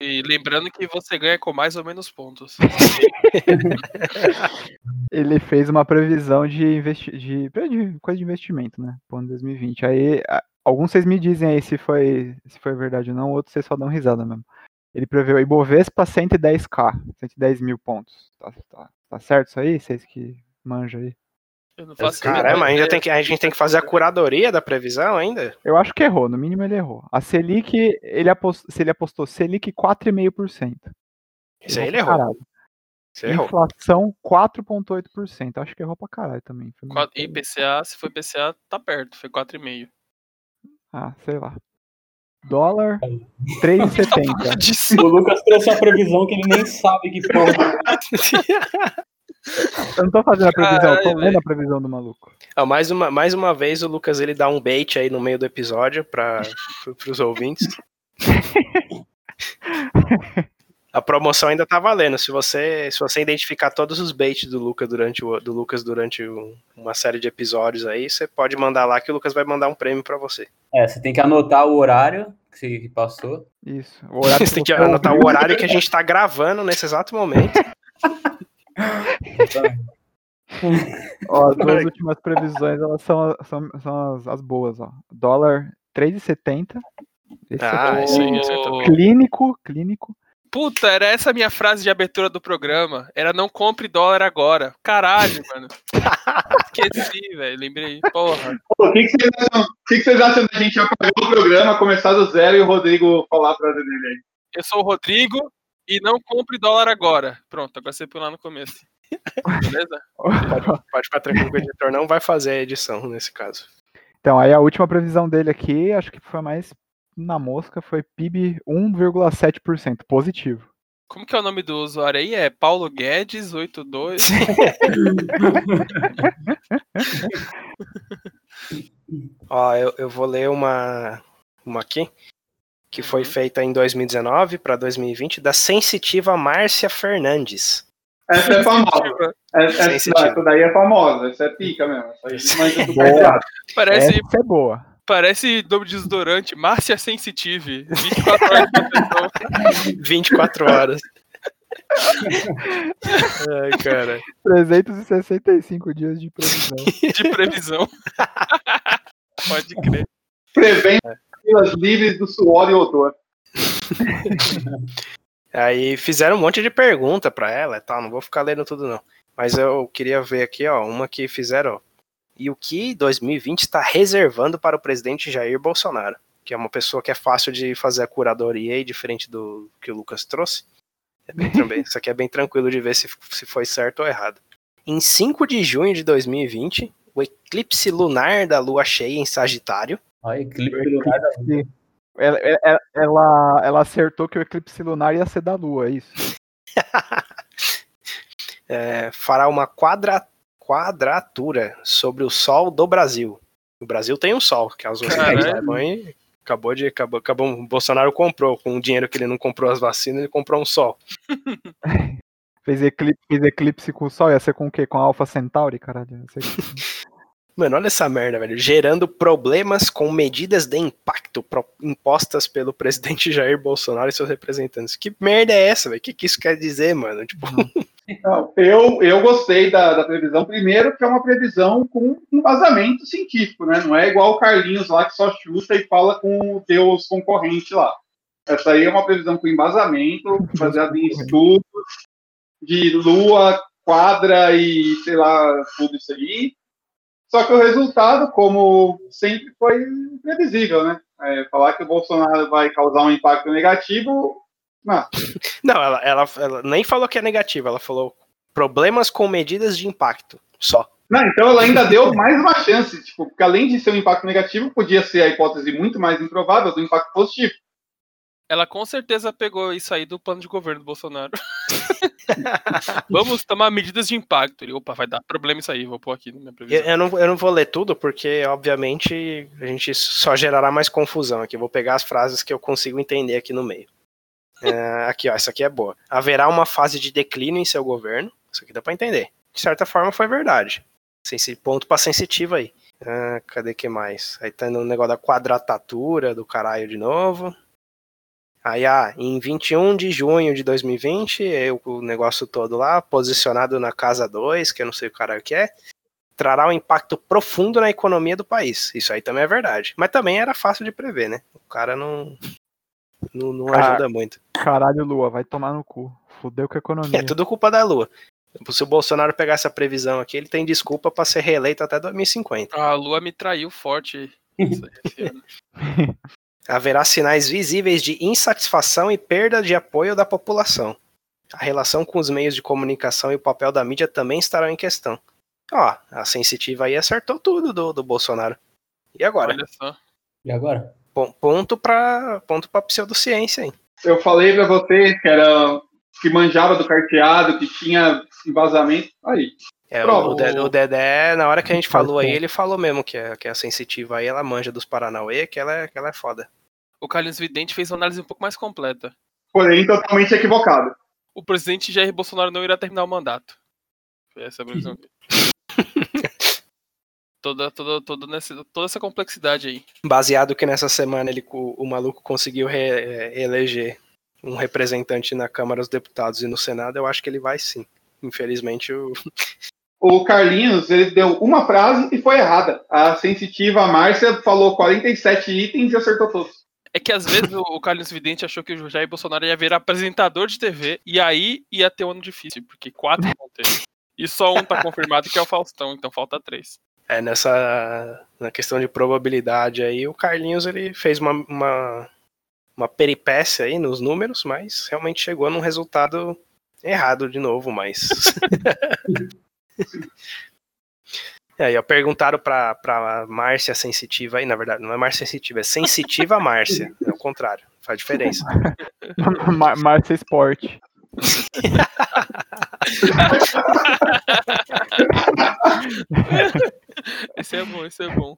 S6: E lembrando que você ganha com mais ou menos pontos.
S4: Ele fez uma previsão de, de, de coisa de investimento, né? Pro ano 2020. Aí, alguns vocês me dizem aí se foi, se foi verdade ou não, outros vocês só dão risada mesmo. Ele preveu Ibovespa 110k, 110 mil pontos. Tá, tá, tá certo isso aí? Vocês que manjam aí?
S3: Eu não faço Caramba, ainda tem que, a gente tem que fazer a curadoria da previsão ainda?
S4: Eu acho que errou, no mínimo ele errou. A Selic, ele apostou, se ele apostou Selic 4,5%.
S3: Isso aí ele errou.
S4: Você Inflação 4,8%. Acho que errou pra caralho também.
S6: E IPCA, se foi IPCA, tá perto, foi 4,5%.
S4: Ah, sei lá. Dólar 3,70.
S2: O Lucas trouxe uma previsão que ele nem sabe que foi.
S4: Eu não tô fazendo a previsão, eu tô
S6: Caralho,
S4: lendo a previsão do maluco.
S3: Ah, mais, uma, mais uma vez o Lucas ele dá um bait aí no meio do episódio para os ouvintes. A promoção ainda tá valendo. Se você, se você identificar todos os baits do Lucas durante, o, do Lucas durante um- uma série de episódios aí, você pode mandar lá que o Lucas vai mandar um prêmio para você.
S2: É, você tem que anotar o horário que você passou.
S4: Isso. O horário
S3: Você tem que anotar
S4: ouviu.
S3: o horário que a gente tá gravando nesse exato momento.
S4: Ó, as duas últimas previsões, elas são, são, são as, as boas, ó. Dólar 3,70. Esse
S3: Ah,
S4: é
S3: isso aí, acertou.
S4: clínico, clínico.
S6: Puta, era essa a minha frase de abertura do programa. Era não compre dólar agora. Caralho, mano. Esqueci, velho. Lembrei. Porra.
S5: O que, que, vocês acham, o que, que vocês acham da gente apagar o programa, começar do zero e o Rodrigo falar a frase dele aí?
S6: Eu sou o Rodrigo e não compre dólar agora. Pronto, agora você põe lá no começo. Beleza?
S3: Pode ficar tranquilo que o editor não vai fazer a edição nesse caso.
S4: Então, aí a última previsão dele aqui, acho que foi mais na mosca, foi PIB 1,7%, positivo.
S6: Como que é o nome do usuário aí? É Paulo Guedes 82.
S3: Ó, eu, eu vou ler uma, uma aqui, que foi
S6: Uhum.
S3: feita em 2019 para 2020, da sensitiva Márcia Fernandes.
S5: Essa é famosa. Essa, essa,
S3: Sensitiva.
S5: essa daí é famosa. Essa é pica mesmo. Essa mercado.
S6: Parece,
S4: Essa é boa.
S6: parece nome de desodorante. Márcia Sensitive. 24 horas de proteção.
S3: 24 horas. Ai, cara.
S4: 365 dias de previsão.
S6: de previsão. Pode crer.
S5: Prevendo filas livres do suor e odor.
S3: Aí fizeram um monte de pergunta pra ela e tal, não vou ficar lendo tudo não. Mas eu queria ver aqui, ó, uma que fizeram, ó. E o que 2020 está reservando para o presidente Jair Bolsonaro? Que é uma pessoa que é fácil de fazer a curadoria aí, diferente do que o Lucas trouxe. É bem, também, isso aqui é bem tranquilo de ver se, se foi certo ou errado. Em 5 de junho de 2020, o eclipse lunar da lua cheia em Sagitário
S2: Olha, eclipse lunar da lua.
S4: Ela, ela, ela, ela acertou que o eclipse lunar ia ser da Lua, é isso.
S3: é, fará uma quadra, quadratura sobre o Sol do Brasil. O Brasil tem um Sol, que as saibam aí. Acabou de. Acabou, acabou, o Bolsonaro comprou. Com o dinheiro que ele não comprou as vacinas, ele comprou um Sol.
S4: Fez eclipse, fez eclipse com o Sol, ia ser com o quê? Com a Alpha Centauri, caralho?
S3: Mano, olha essa merda, velho. Gerando problemas com medidas de impacto pro- impostas pelo presidente Jair Bolsonaro e seus representantes. Que merda é essa, velho? O que, que isso quer dizer, mano? Tipo,
S5: Não, eu, eu gostei da, da previsão, primeiro, que é uma previsão com um vazamento científico, né? Não é igual o Carlinhos lá que só chuta e fala com o teus concorrentes lá. Essa aí é uma previsão com embasamento, baseada em estudos de lua, quadra e sei lá, tudo isso aí. Só que o resultado, como sempre, foi previsível, né? É, falar que o Bolsonaro vai causar um impacto negativo, não,
S3: não, ela, ela, ela nem falou que é negativo, ela falou problemas com medidas de impacto. Só.
S5: Não, então ela ainda deu mais uma chance, tipo, porque além de ser um impacto negativo, podia ser a hipótese muito mais improvável do impacto positivo.
S6: Ela com certeza pegou isso aí do plano de governo do Bolsonaro. Vamos tomar medidas de impacto. Opa, vai dar problema isso aí, vou pôr aqui na minha
S3: Eu,
S6: previsão.
S3: eu não, eu não vou ler tudo, porque, obviamente, a gente só gerará mais confusão aqui. Eu vou pegar as frases que eu consigo entender aqui no meio. É, aqui, ó, essa aqui é boa. Haverá uma fase de declínio em seu governo. Isso aqui dá pra entender. De certa forma, foi verdade. Sensi- Ponto pra sensitivo aí. Ah, cadê que mais? Aí tá no negócio da quadratatura do caralho de novo. Aí, ah, em 21 de junho de 2020, eu, o negócio todo lá, posicionado na casa 2, que eu não sei o caralho que é, trará um impacto profundo na economia do país. Isso aí também é verdade. Mas também era fácil de prever, né? O cara não, não, não
S4: Cara,
S3: ajuda muito.
S4: Caralho, Lua, vai tomar no cu. Fudeu com a economia.
S3: É tudo culpa da Lua. Se o Bolsonaro pegar essa previsão aqui, ele tem desculpa pra ser reeleito até 2050.
S6: A Lua me traiu forte.
S3: Haverá sinais visíveis de insatisfação e perda de apoio da população. A relação com os meios de comunicação e o papel da mídia também estarão em questão. Ó, a sensitiva aí acertou tudo do, do Bolsonaro. E agora?
S6: Olha só.
S2: E agora?
S3: ponto pra, ponto pra pseudociência, hein?
S5: Eu falei pra vocês que era que manjava do carteado, que tinha embasamento. Aí.
S3: É,
S5: Prova.
S3: o, Dedé, o Dedé, na hora que a gente falou aí, ele falou mesmo que é, que é sensitiva aí, ela manja dos Paranauê, que ela é, que ela é foda.
S6: O Carlinhos Vidente fez uma análise um pouco mais completa.
S5: Porém, totalmente equivocado.
S6: O presidente Jair Bolsonaro não irá terminar o mandato. Foi essa a previsão dele. toda, toda, toda, nessa, toda essa complexidade aí.
S3: Baseado que nessa semana ele, o, o maluco conseguiu re- é, eleger um representante na Câmara dos Deputados e no Senado, eu acho que ele vai sim. Infelizmente, o,
S5: O Carlinhos, ele deu uma frase e foi errada. A sensitiva Márcia falou 47 itens e acertou todos.
S6: É que às vezes o Carlinhos Vidente achou que o Jair Bolsonaro ia virar apresentador de TV e aí ia ter um ano difícil, porque quatro vão ter. E só um tá confirmado que é o Faustão, então falta três.
S3: é nessa na questão de probabilidade aí, o Carlinhos ele fez uma, uma, uma peripécia aí nos números, mas realmente chegou num resultado errado de novo, mas. E aí, ó, perguntaram pra, pra Márcia Sensitiva aí, na verdade, não é Márcia Sensitiva, é Sensitiva Márcia. É o contrário, faz diferença.
S4: Márcia Sport.
S6: Esse é bom, esse é bom.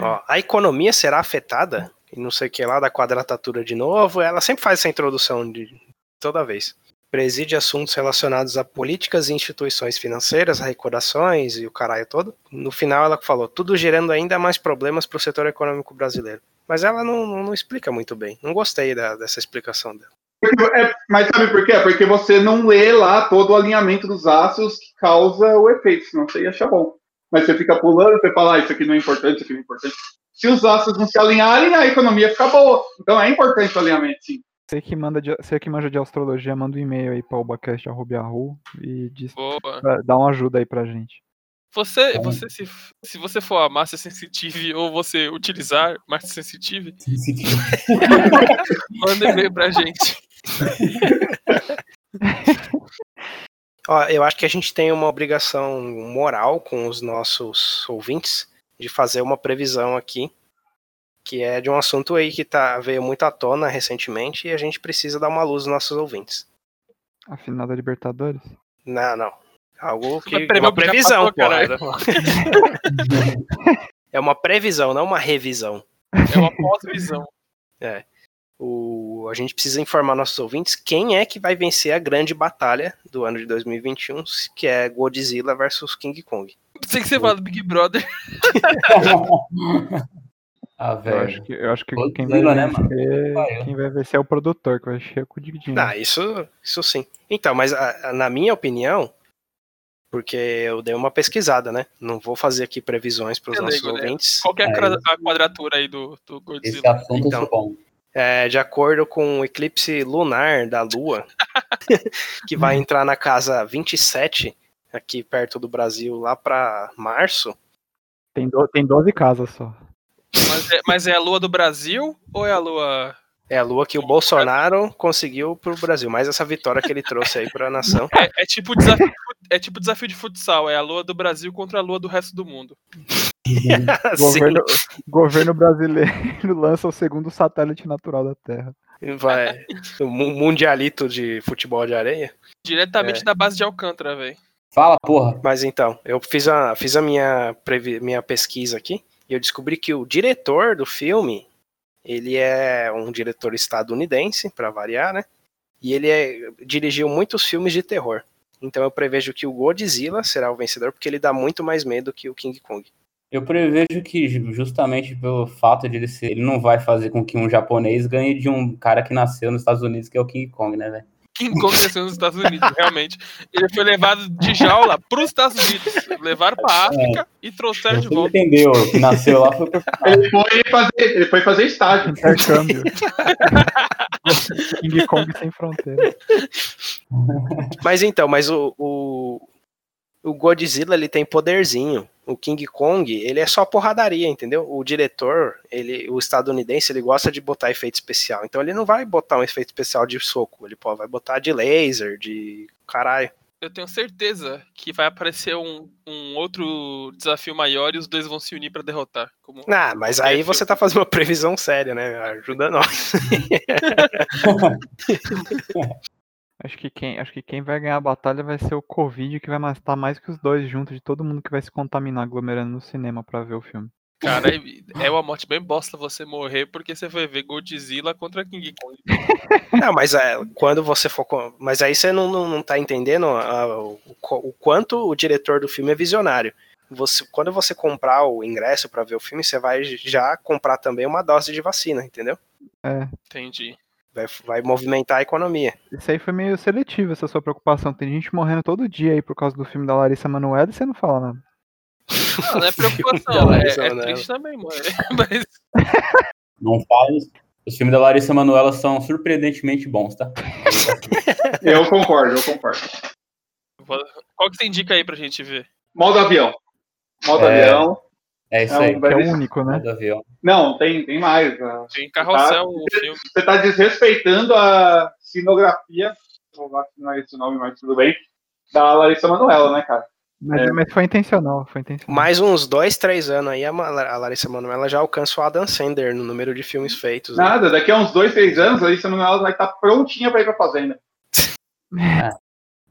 S3: Ó, a economia será afetada, e não sei o que lá, da quadratura de novo, ela sempre faz essa introdução de toda vez. Preside assuntos relacionados a políticas e instituições financeiras, arrecadações e o caralho todo. No final ela falou, tudo gerando ainda mais problemas para o setor econômico brasileiro. Mas ela não, não, não explica muito bem. Não gostei da- dessa explicação dela.
S5: É, mas sabe por quê? Porque você não lê lá todo o alinhamento dos astros que causa o efeito, senão você ia achar bom. Mas você fica pulando, você fala, ah, isso aqui não é importante, isso aqui não é importante. Se os astros não se alinharem, a economia fica boa. Então é importante o alinhamento, sim.
S4: Você que, manda de, você que manja de astrologia, manda um e-mail aí pra ubacast.yahoo e diz, pra- dá uma ajuda aí pra gente.
S6: Você, você se, se você for a Márcia Sensitive ou você utilizar Márcia Sensitive, manda e-mail pra gente.
S3: Ó, eu acho que a gente tem uma obrigação moral com os nossos ouvintes de fazer uma previsão aqui, que é de um assunto aí que tá, veio muito à tona recentemente e a gente precisa dar uma luz nos nossos ouvintes.
S4: A final da Libertadores?
S3: Não, não. Algo que.
S6: Mas
S3: Uma previsão,
S6: passou,
S3: pô. É uma previsão, não uma revisão.
S6: É uma pós-visão.
S3: O, a gente precisa informar nossos ouvintes quem é que vai vencer a grande batalha do ano de 2021, que é Godzilla versus King Kong.
S6: Sei que você fala do Big Brother.
S2: ah,
S4: Eu acho
S2: velho.
S4: que, eu acho que
S2: Godzilla,
S4: quem vai
S2: né,
S4: vencer.
S2: Pariu.
S4: Quem vai vencer é o produtor, que vai encher com o dinheiro.
S3: Ah, isso, isso sim. Então, mas a- a- na minha opinião, porque eu dei uma pesquisada, né? Não vou fazer aqui previsões para os nossos
S6: nego, né?
S3: ouvintes.
S6: Qual que é a
S2: É,
S6: a quadratura aí do, do
S2: Esse
S6: Godzilla?
S2: assunto
S3: Então.
S2: é bom.
S3: É, de acordo com o eclipse lunar da Lua, que vai entrar na casa 27, aqui perto do Brasil, lá para março.
S4: Tem, do- tem 12 casas só.
S6: Mas é, mas é a lua do Brasil ou é a lua.
S3: É a lua que o Bolsonaro conseguiu pro Brasil, mais essa vitória que ele trouxe aí para a nação.
S6: É, é tipo desafio, é tipo desafio de futsal, é a lua do Brasil contra a lua do resto do mundo.
S4: Governo, governo brasileiro lança o segundo satélite natural da Terra.
S3: vai. O mu- mundialito de futebol de areia.
S6: Diretamente
S3: É.
S6: da base de Alcântara, velho.
S2: Fala, porra.
S3: Mas então, eu fiz a, fiz a minha, previ- minha pesquisa aqui e eu descobri que o diretor do filme, ele é um diretor estadunidense, para variar, né? E ele é- dirigiu muitos filmes de terror. Então eu prevejo que o Godzilla será o vencedor, porque ele dá muito mais medo que o King Kong.
S2: Eu prevejo que ju- justamente pelo fato de ele ser, ele não vai fazer com que um japonês ganhe de um cara que nasceu nos Estados Unidos, que é o King Kong, né, velho?
S6: King Kong nasceu nos Estados Unidos, realmente. Ele foi levado de jaula pros Estados Unidos. Levaram pra África e trouxeram de
S2: Você
S6: volta.
S2: entendeu? O que nasceu lá foi por
S5: Ele foi fazer, ele foi fazer estágio.
S4: Intercâmbio. King Kong sem fronteira.
S3: Mas então, mas o, o, o Godzilla ele tem poderzinho. O King Kong, ele é só porradaria, entendeu? O diretor, ele, o estadunidense, ele gosta de botar efeito especial. Então ele não vai botar um efeito especial de soco, ele pô, vai botar de laser, de caralho.
S6: eu tenho certeza que vai aparecer um, um outro desafio maior e os dois vão se unir pra derrotar. Como...
S3: Ah, mas aí você tá fazendo uma previsão séria, né? Ajuda nós.
S4: Acho que, quem, acho que quem vai ganhar a batalha vai ser o Covid, que vai matar mais que os dois juntos de todo mundo que vai se contaminar aglomerando no cinema pra ver o filme.
S6: Cara, é- uma morte bem bosta você morrer porque você vai ver Godzilla contra King Kong.
S3: Não, mas é, quando você for. com- Mas aí você não, não, não tá entendendo ah, o, o quanto o diretor do filme é visionário. Você, quando você comprar o ingresso pra ver o filme, você vai já comprar também uma dose de vacina, entendeu?
S4: É,
S6: Entendi.
S3: Vai, vai movimentar a economia.
S4: isso aí foi meio seletivo, essa sua preocupação. Tem gente morrendo todo dia aí por causa do filme da Larissa Manoela e você não fala nada.
S6: Não, não é preocupação, é, é triste também, mano. Mas
S2: Não faz. Os filmes da Larissa Manoela são surpreendentemente bons, tá?
S5: Eu concordo, eu concordo.
S6: qual que você indica aí pra gente ver?
S5: Modo avião. Modo
S2: É.
S5: avião.
S2: É isso
S5: É um
S2: aí.
S4: É o único, né?
S2: Do avião.
S5: Não, tem, tem mais. né?
S6: Tem Carrossel, o filme.
S5: Você está desrespeitando a cinografia, vou é esse o nome, mas tudo bem, da Larissa Manoela, né, cara?
S4: Mas,
S5: É.
S4: mas foi intencional, foi intencional.
S3: Mais uns dois, três anos aí, a Larissa Manoela já alcança o Adam Sandler no número de filmes feitos. né?
S5: Nada, daqui a uns dois, três anos, a Larissa Manoela vai estar prontinha para ir pra fazenda.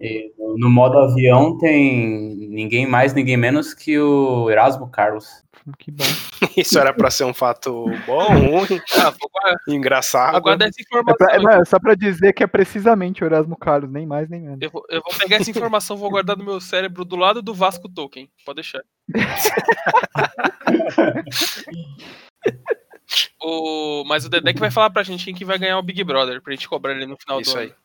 S2: E no- no modo avião tem ninguém mais, ninguém menos que o Erasmo Carlos.
S4: Que bom.
S3: Isso era pra ser um fato bom, ruim,
S6: Ah,
S3: engraçado.
S6: aguarda essa informação.
S4: pra- é,
S6: aí.
S4: não, é só pra dizer que é precisamente o Erasmo Carlos, nem mais nem menos.
S6: Eu vou, eu vou pegar essa informação, vou guardar no meu cérebro do lado do Vasco Token. Pode deixar. o, mas o Dedé que vai falar pra gente quem que vai ganhar o Big Brother, pra gente cobrar ele no final
S3: Isso
S6: do
S3: aí.
S6: ano.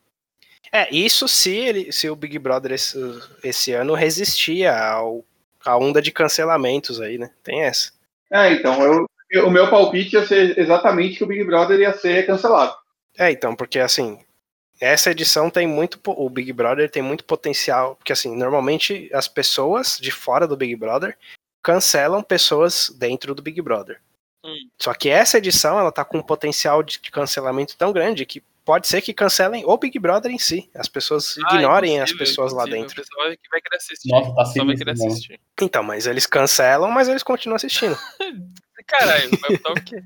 S3: É, isso se, ele, se o Big Brother esse, esse ano resistia ao, à onda de cancelamentos aí, né? Tem essa.
S5: É, então, eu, eu- o meu palpite ia ser exatamente que o Big Brother ia ser cancelado.
S3: É, então, porque assim, essa edição tem muito. O Big Brother tem muito potencial. Porque assim, normalmente as pessoas de fora do Big Brother cancelam pessoas dentro do Big Brother.
S6: Hum.
S3: Só que essa edição, ela tá com um potencial de cancelamento tão grande que pode ser que cancelem o Big Brother em si. As pessoas
S6: Ah,
S3: ignorem as pessoas lá dentro.
S6: O pessoal vai, vai querer assistir.
S2: Nossa, tá
S6: pessoal vai querer
S2: mesmo.
S6: assistir.
S3: Então, mas eles cancelam, mas eles continuam assistindo.
S6: Caralho, vai botar o quê?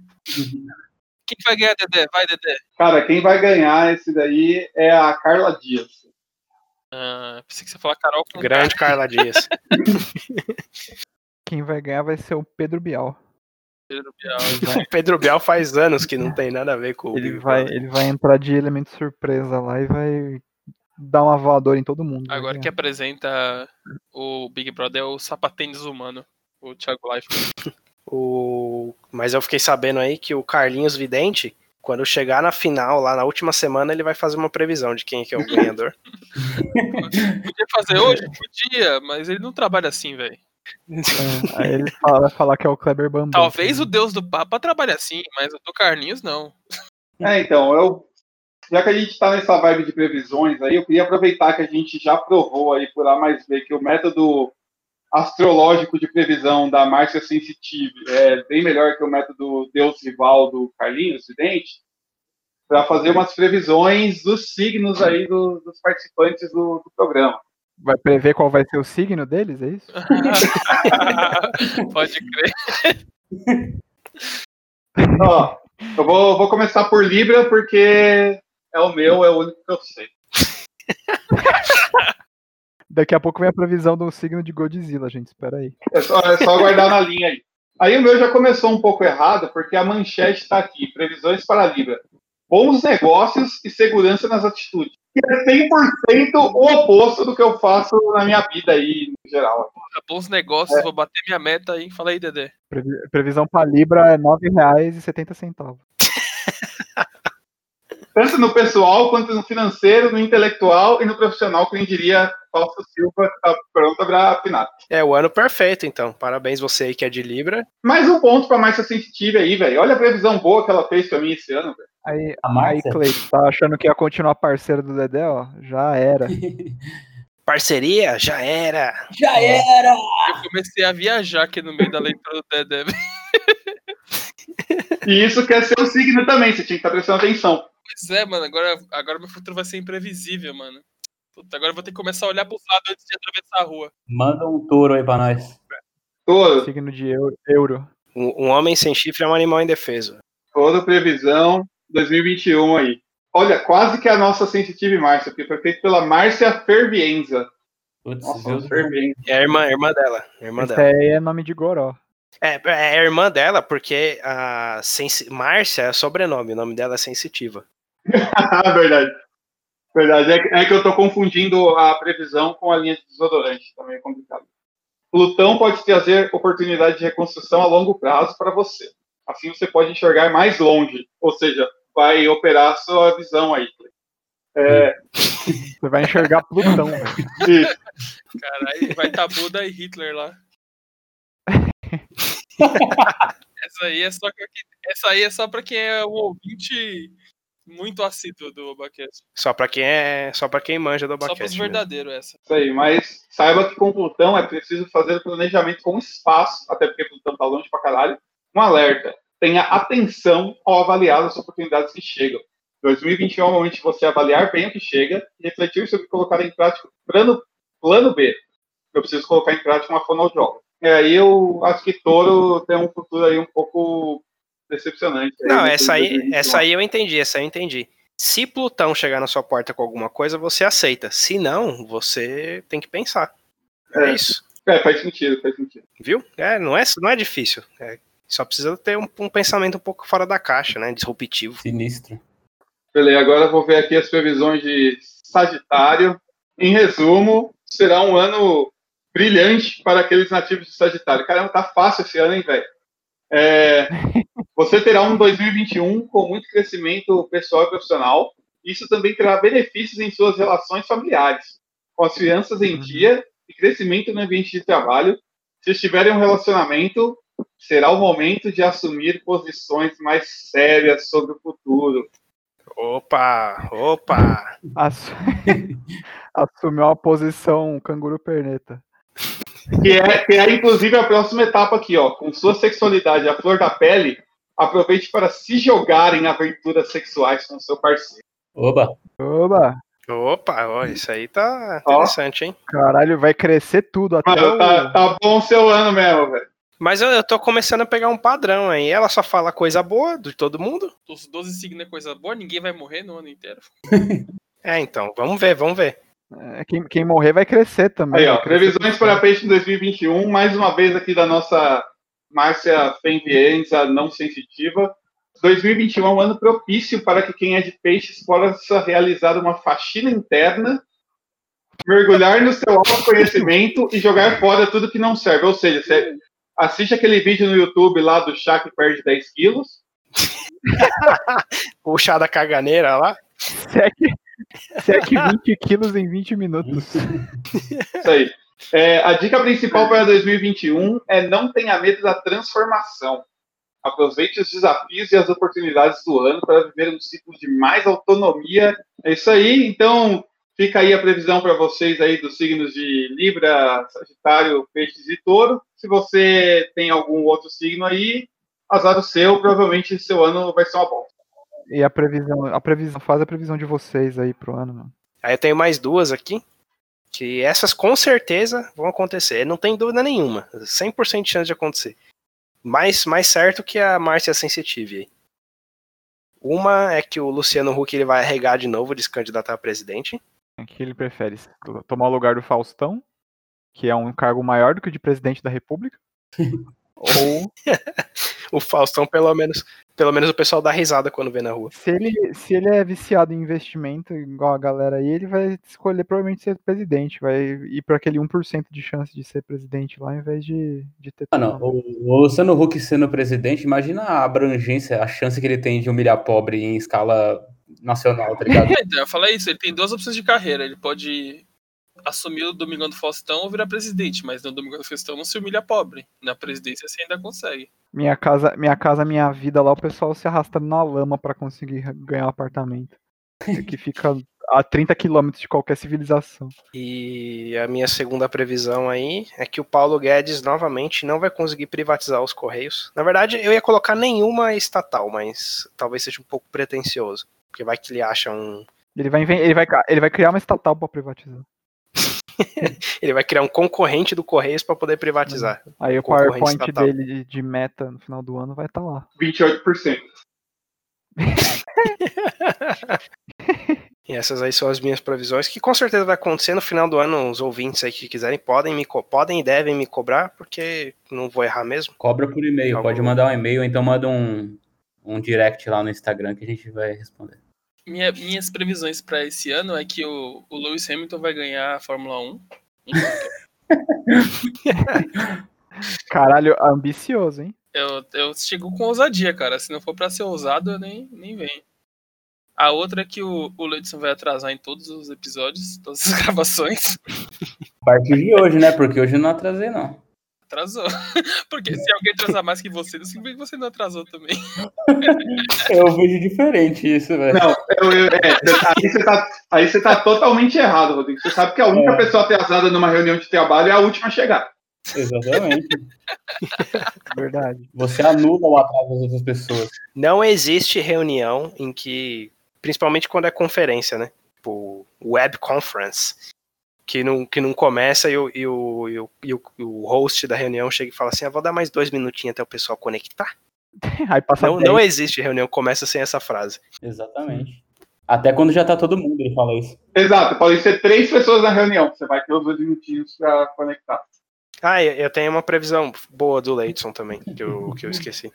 S6: Quem vai ganhar, Dedé? Vai, Dedé.
S5: Cara, quem vai ganhar esse daí é a Carla Dias.
S6: Ah, pensei que você falar Carol com
S3: Grande Carla Dias.
S4: Quem vai ganhar vai ser o Pedro Bial.
S6: Pedro Bial.
S3: Pedro Bial faz anos que não tem nada a ver com o
S4: Ele vai, ele vai entrar de elemento surpresa lá e vai dar uma voadora em todo mundo. vai
S6: Agora
S4: ganhar.
S6: que apresenta o Big Brother é o sapatênis humano, o Thiago Life.
S3: O... Mas eu fiquei sabendo aí que o Carlinhos Vidente, quando chegar na final, lá na última semana, ele vai fazer uma previsão de quem que é o ganhador.
S6: Podia fazer hoje? Podia, mas ele não trabalha assim, velho.
S4: É, aí ele fala- vai falar que é o Kleber Bambam.
S6: Talvez o deus do Papa trabalhe assim, mas o do Carlinhos não.
S5: É, então, eu. Já que a gente está nessa vibe de previsões aí, eu queria aproveitar que a gente já provou aí por A mais B que o método astrológico de previsão da Márcia Sensitive é bem melhor que o método Deus Rival do Carlinhos Vidente, para fazer umas previsões dos signos aí do- dos participantes do, do programa.
S4: Vai prever qual vai ser o signo deles, é isso?
S6: Pode crer.
S5: Ó, eu vou, vou começar por Libra, porque é o meu, é o único que eu sei.
S4: Daqui a pouco vem a previsão do signo de Godzilla, gente. Espera aí.
S5: É só, é só aguardar na linha aí. Aí o meu já começou um pouco errado, porque a manchete está aqui: previsões para Libra. Bons negócios e segurança nas atitudes. Que é 100% o oposto do que eu faço na minha vida aí, no geral.
S6: Bons negócios, vou bater minha meta aí. Fala aí, Dedé.
S4: Previ- Previsão para Libra é R$ 9,70.
S5: Tanto no pessoal, quanto no financeiro, no intelectual e no profissional, que nem diria Fausto Silva, que está pronta para afinar.
S3: É o ano perfeito, então. Parabéns você aí que é de Libra.
S5: Mais um ponto para Márcia Sensitive aí, velho. Olha a previsão boa que ela fez para mim esse ano, velho.
S4: Aí,
S2: A
S4: aí? Cleiton, tá achando que ia continuar parceiro do Dedé, ó? Já era.
S3: Parceria? Já era.
S2: Já era!
S6: Eu comecei a viajar aqui no meio da leitura do Dedé.
S5: E isso quer ser o signo também, você tinha que estar prestando atenção.
S6: Pois é, mano. Agora, agora meu futuro vai ser imprevisível, mano. Puta, agora eu vou ter que começar a olhar pro lado antes de atravessar a rua.
S2: Manda um touro aí pra nós.
S5: Touro,
S4: Signo de euro. euro.
S3: Um, um homem sem chifre é um animal indefeso.
S5: touro previsão 2021 aí. Olha, quase que a nossa Sensitive Márcia, porque foi feito pela Márcia Fervienza.
S2: Putz,
S5: Nossa? Fervienza.
S3: É a irmã, a irmã dela. a irmã
S4: Esse
S3: dela.
S4: aí é nome de goró.
S3: É, é a irmã dela, porque a sensi... Márcia é sobrenome, o nome dela é sensitiva.
S5: Verdade. Verdade. É, que- é que eu tô confundindo a previsão com a linha de desodorante. Também é complicado. Plutão pode trazer oportunidade de reconstrução a longo prazo para você. Assim você pode enxergar mais longe. Ou seja, vai operar a sua visão aí. É,
S4: Você vai enxergar Plutão, velho.
S5: isso.
S6: Caralho, vai estar Buda e Hitler lá. essa aí é só que- essa aí é só pra quem é um ouvinte muito assíduo do Obacast.
S3: Só pra quem é, só para quem manja do
S6: Só pros
S3: Abacast. mesmo.
S6: verdadeiros essa.
S5: Isso aí, mas saiba que com Plutão é preciso fazer o planejamento com espaço, até porque Plutão tá longe pra caralho. Um alerta: tenha atenção ao avaliar as oportunidades que chegam. 2021 é o momento de você avaliar bem o que chega e refletir sobre colocar em prática o plano, plano B. Eu preciso colocar em prática uma fonoaudióloga. E aí eu acho que Touro tem um futuro aí um pouco decepcionante.
S3: Não,
S5: aí,
S3: essa aí,
S5: 2021.
S3: essa aí eu entendi, essa aí eu entendi. Se Plutão chegar na sua porta com alguma coisa, você aceita. Se não, você tem que pensar. É,
S5: É.
S3: isso,
S5: É, faz sentido, faz sentido.
S3: viu? É, não é, não é difícil. É, só precisa ter um, um pensamento um pouco fora da caixa, né? Disruptivo.
S2: Sinistro.
S5: Beleza, agora eu vou ver aqui as previsões de Sagitário. Em resumo, será um ano brilhante para aqueles nativos de Sagitário. Caramba, tá fácil esse ano, hein, velho? É, você terá um 2021 com muito crescimento pessoal e profissional. Isso também terá benefícios em suas relações familiares, com as crianças em dia e crescimento no ambiente de trabalho. Se estiver em um relacionamento, será o momento de assumir posições mais sérias sobre o futuro.
S3: Opa, opa.
S4: Assu- Assumiu uma posição canguru perneta.
S5: Que é, que é, inclusive, a próxima etapa aqui, ó. Com sua sexualidade à flor da pele, aproveite para se jogar em aventuras sexuais com seu parceiro.
S2: Oba!
S4: Oba!
S3: Opa, ó, isso aí tá
S5: Ó.
S3: interessante, hein?
S4: Caralho, vai crescer tudo até
S5: Mano,
S4: o...
S5: tá, tá bom o seu ano mesmo, velho.
S3: Mas eu, eu tô começando a pegar um padrão aí. Ela só fala coisa boa de todo mundo.
S6: Os 12 signos é coisa boa, ninguém vai morrer no ano inteiro.
S3: É, então, vamos ver, vamos ver.
S4: É, quem, quem morrer vai crescer também.
S5: Aí, ó, previsões para peixe em 2021, mais uma vez aqui da nossa Márcia Fenvienza não sensitiva. 2021 é um ano propício para que quem é de peixes possa realizar uma faxina interna, mergulhar no seu autoconhecimento e jogar fora tudo que não serve. Ou seja, você assiste aquele vídeo no YouTube lá do chá que perde 10 quilos,
S3: Puxar da caganeira lá.
S4: Segue, segue 20 quilos em 20 minutos.
S5: Isso aí. É, a dica principal para 2021 é não tenha medo da transformação. Aproveite os desafios e as oportunidades do ano para viver um ciclo de mais autonomia. É isso aí. Então, fica aí a previsão para vocês aí dos signos de Libra, Sagitário, Peixes e Touro. Se você tem algum outro signo aí, azar o seu, provavelmente seu ano vai ser uma bosta.
S4: E a previsão, a previsão, faz a previsão de vocês aí pro ano, mano.
S3: Aí eu tenho mais duas aqui. Que essas com certeza vão acontecer. Não tem dúvida nenhuma. 100% de chance de acontecer. Mais, mais certo que a Márcia Sensitive aí. Uma é que o Luciano Huck ele vai arregar de novo de se candidatar a presidente.
S4: O que ele prefere? Tomar o lugar do Faustão, que é um cargo maior do que o de presidente da República? Ou
S3: O Faustão, pelo menos, pelo menos o pessoal dá risada quando vê na rua.
S4: se ele, se ele é viciado em investimento, igual a galera aí, ele vai escolher provavelmente ser presidente. Vai ir para aquele 1% de chance de ser presidente lá, ao invés de, de ter.
S2: Mano, o, o Luciano Huck sendo presidente, imagina a abrangência, a chance que ele tem de humilhar pobre em escala nacional, tá ligado?
S6: É, então, eu falei isso, ele tem duas opções de carreira. Ele pode assumir o Domingão do Faustão ou virar presidente, mas no Domingão do Faustão não se humilha pobre. Na presidência você ainda consegue.
S4: Minha casa, minha casa, minha vida lá, o pessoal se arrastando na lama para conseguir ganhar um apartamento. que fica a 30 quilômetros de qualquer civilização.
S3: E a minha segunda previsão aí é que o Paulo Guedes novamente não vai conseguir privatizar os Correios. Na verdade, eu ia colocar nenhuma estatal, mas talvez seja um pouco pretencioso. Porque vai que ele acha um,
S4: Ele vai, ele vai, ele vai criar uma estatal pra privatizar.
S3: Ele vai criar um concorrente do Correios para poder privatizar.
S4: Aí o PowerPoint
S3: estatal.
S4: dele de, de meta no final do ano vai estar lá.
S5: 28%.
S3: E essas aí são as minhas previsões, que com certeza vai acontecer no final do ano. Os ouvintes aí que quiserem podem, me podem e devem me cobrar, porque não vou errar mesmo.
S2: Cobra por e-mail.
S3: Tá
S2: Pode mandar um e-mail, ou então manda um, um direct lá no Instagram que a gente vai responder.
S6: Minha- minhas previsões pra esse ano é que o, o Lewis Hamilton vai ganhar a Fórmula 1.
S4: Caralho, ambicioso, hein?
S6: Eu, eu chego com ousadia, cara. Se não for pra ser ousado, eu nem, nem venho. A outra é que o, o Leidson vai atrasar em todos os episódios, todas as gravações.
S2: A partir de hoje, né? Porque hoje eu não atrasei, não.
S6: Atrasou. Porque se alguém atrasar mais que você, não significa que você não atrasou também.
S2: Eu vejo diferente isso, velho.
S5: Não, eu- eu- é, cê- aí você tá, aí você tá totalmente errado, Rodrigo. Você sabe que a única
S2: É.
S5: pessoa atrasada numa reunião de trabalho é a última a chegar.
S2: Exatamente.
S4: Verdade.
S2: Você anula o atraso das outras pessoas.
S3: Não existe reunião em que, principalmente quando é conferência, né? Tipo, web conference, que não, que não começa e o, e, o, e, o, e o- host da reunião chega e fala assim: ah, vou dar mais dois minutinhos até o pessoal conectar.
S4: Aí passa
S3: Não,
S4: 10.
S3: não existe reunião que começa sem essa frase.
S2: Exatamente. Até quando já tá todo mundo, ele fala isso.
S5: Exato, podem ser três pessoas na reunião. Você vai ter os dois minutinhos pra conectar.
S3: Ah, eu eu tenho uma previsão boa do Leidson também, que eu, que eu esqueci.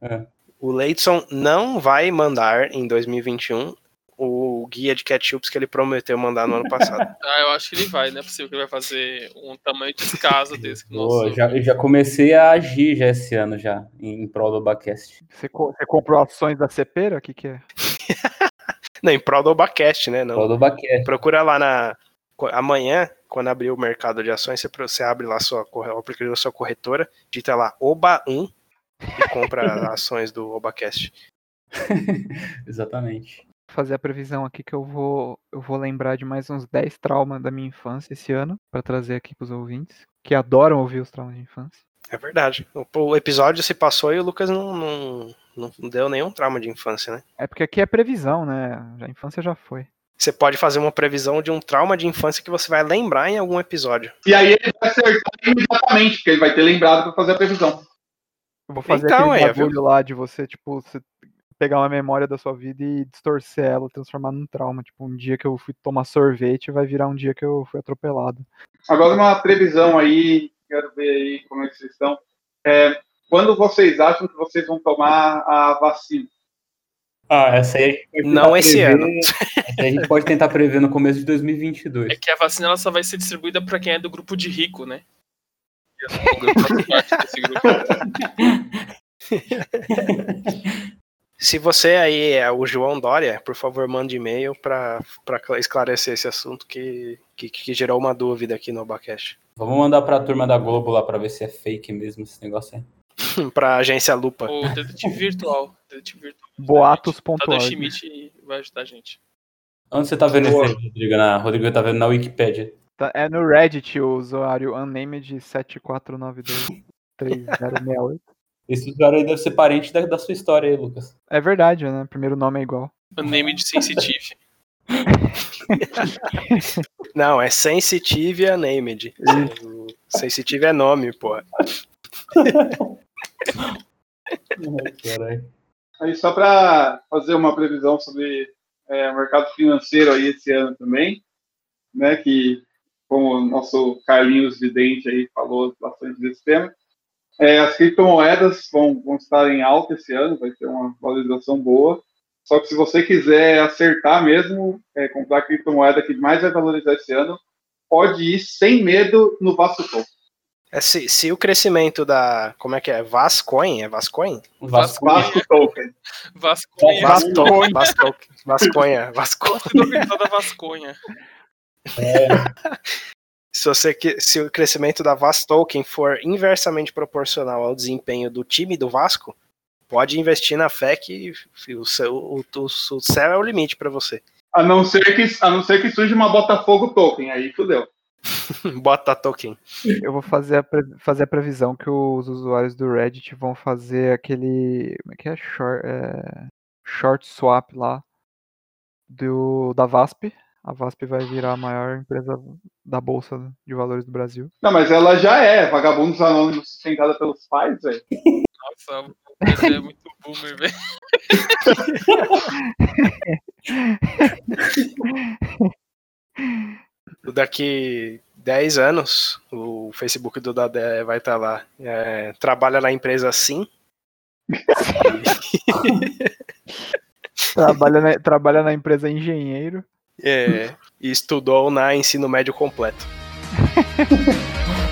S2: É.
S3: O Leidson não vai mandar em 2021 o guia de ketchups que ele prometeu mandar no ano passado.
S6: Ah, eu acho que ele vai, não é possível que ele vai fazer um tamanho descaso desse
S2: Pô, já, eu já comecei a agir já esse ano já, em, prol do Bacast.
S4: Você, co- você comprou ações da Cepera? O que, que é?
S3: Não, em prol do Obacast, né? Não.
S2: Prol do Bacast.
S3: Procura lá na. Amanhã, quando abrir o mercado de ações, você, você abre lá sua, o aplicativo da sua corretora, digita lá OBA1 e compra ações do Obacast.
S2: Exatamente.
S4: Fazer a previsão aqui que eu vou, eu vou lembrar de mais uns 10 traumas da minha infância esse ano, pra trazer aqui pros ouvintes, que adoram ouvir os traumas de infância.
S3: É verdade. O, o episódio se passou e o Lucas não, não, não deu nenhum trauma de infância, né?
S4: É porque aqui é previsão, né? A infância já foi.
S3: Você pode fazer uma previsão de um trauma de infância que você vai lembrar em algum episódio.
S5: E aí ele vai acertar imediatamente, porque ele vai ter lembrado pra fazer a previsão.
S4: Eu vou fazer
S3: Então,
S4: aquele
S3: viu?
S4: bagulho lá de você, tipo, você pegar uma memória da sua vida e distorcer ela, transformar num trauma. Tipo, um dia que eu fui tomar sorvete vai virar um dia que eu fui atropelado.
S5: Agora uma previsão aí, quero ver aí como é que vocês estão. É, quando vocês acham que vocês vão tomar a vacina?
S2: Ah, essa aí
S3: Não esse
S2: prever-
S3: ano.
S2: A gente pode tentar prever no começo de 2022.
S6: É que a vacina ela só vai ser distribuída pra quem é do grupo de rico, né? Eu sou do grupo- faço parte desse grupo.
S3: Se você aí é o João Dória, por favor, mande e-mail para esclarecer esse assunto que, que, que gerou uma dúvida aqui no Obacast.
S2: Vamos mandar pra turma da Globo lá pra ver se é fake mesmo esse negócio aí.
S3: pra agência Lupa.
S6: O detetive virtual. Detetive virtual. Tadeu
S4: Boatos.org.
S6: Schmidt vai ajudar a gente.
S2: Onde você tá vendo aí, Rodrigo? Na, Rodrigo tá vendo na Wikipedia.
S4: Tá- É no Reddit o usuário unnamed74923068.
S2: Esse usuário aí deve ser parente da, da sua história aí, Lucas.
S4: É verdade, né? Primeiro nome é igual.
S6: Unnamed Sensitive.
S3: Não, é Sensitive Named. O Sensitive é nome, pô.
S2: Caralho.
S5: Aí só para fazer uma previsão sobre é, o mercado financeiro aí esse ano também, né? Que como o nosso Carlinhos Vidente aí falou bastante desse tema, é, as criptomoedas vão, vão estar em alta esse ano, vai ter uma valorização boa. Só que se você quiser acertar mesmo, é, comprar a criptomoeda que mais vai valorizar esse ano, pode ir sem medo no Vasco Token.
S3: É, se, se o crescimento da. Como é que é? Vascoin? É Vascoin?
S2: Vasco.
S5: Vasco Token.
S6: Vasconha.
S3: Vasco, Vasco, Vasconha. Vasco.
S6: Vasconha. da Vasconha.
S3: Se, você, que- se o crescimento da Vas Token for inversamente proporcional ao desempenho do time do Vasco, pode investir na fé que o, seu, o, o, o céu é o limite para você.
S5: A não ser que, a não ser que surja uma Botafogo Token, aí fudeu.
S3: Bota token.
S4: Eu vou fazer a, pre- fazer a previsão que os usuários do Reddit vão fazer aquele. Como é que é? Short, é, short swap lá. do, da VASP. A VASP vai virar a maior empresa da Bolsa de Valores do Brasil.
S5: Não, mas ela já é vagabundos anônimos sustentada pelos pais, velho.
S6: Nossa, você é muito boomer, velho.
S3: Daqui 10 anos, o Facebook do Dadé vai estar lá. É, trabalha na empresa sim.
S4: trabalha, na, trabalha na empresa engenheiro.
S3: É, e estudou na ensino médio completo.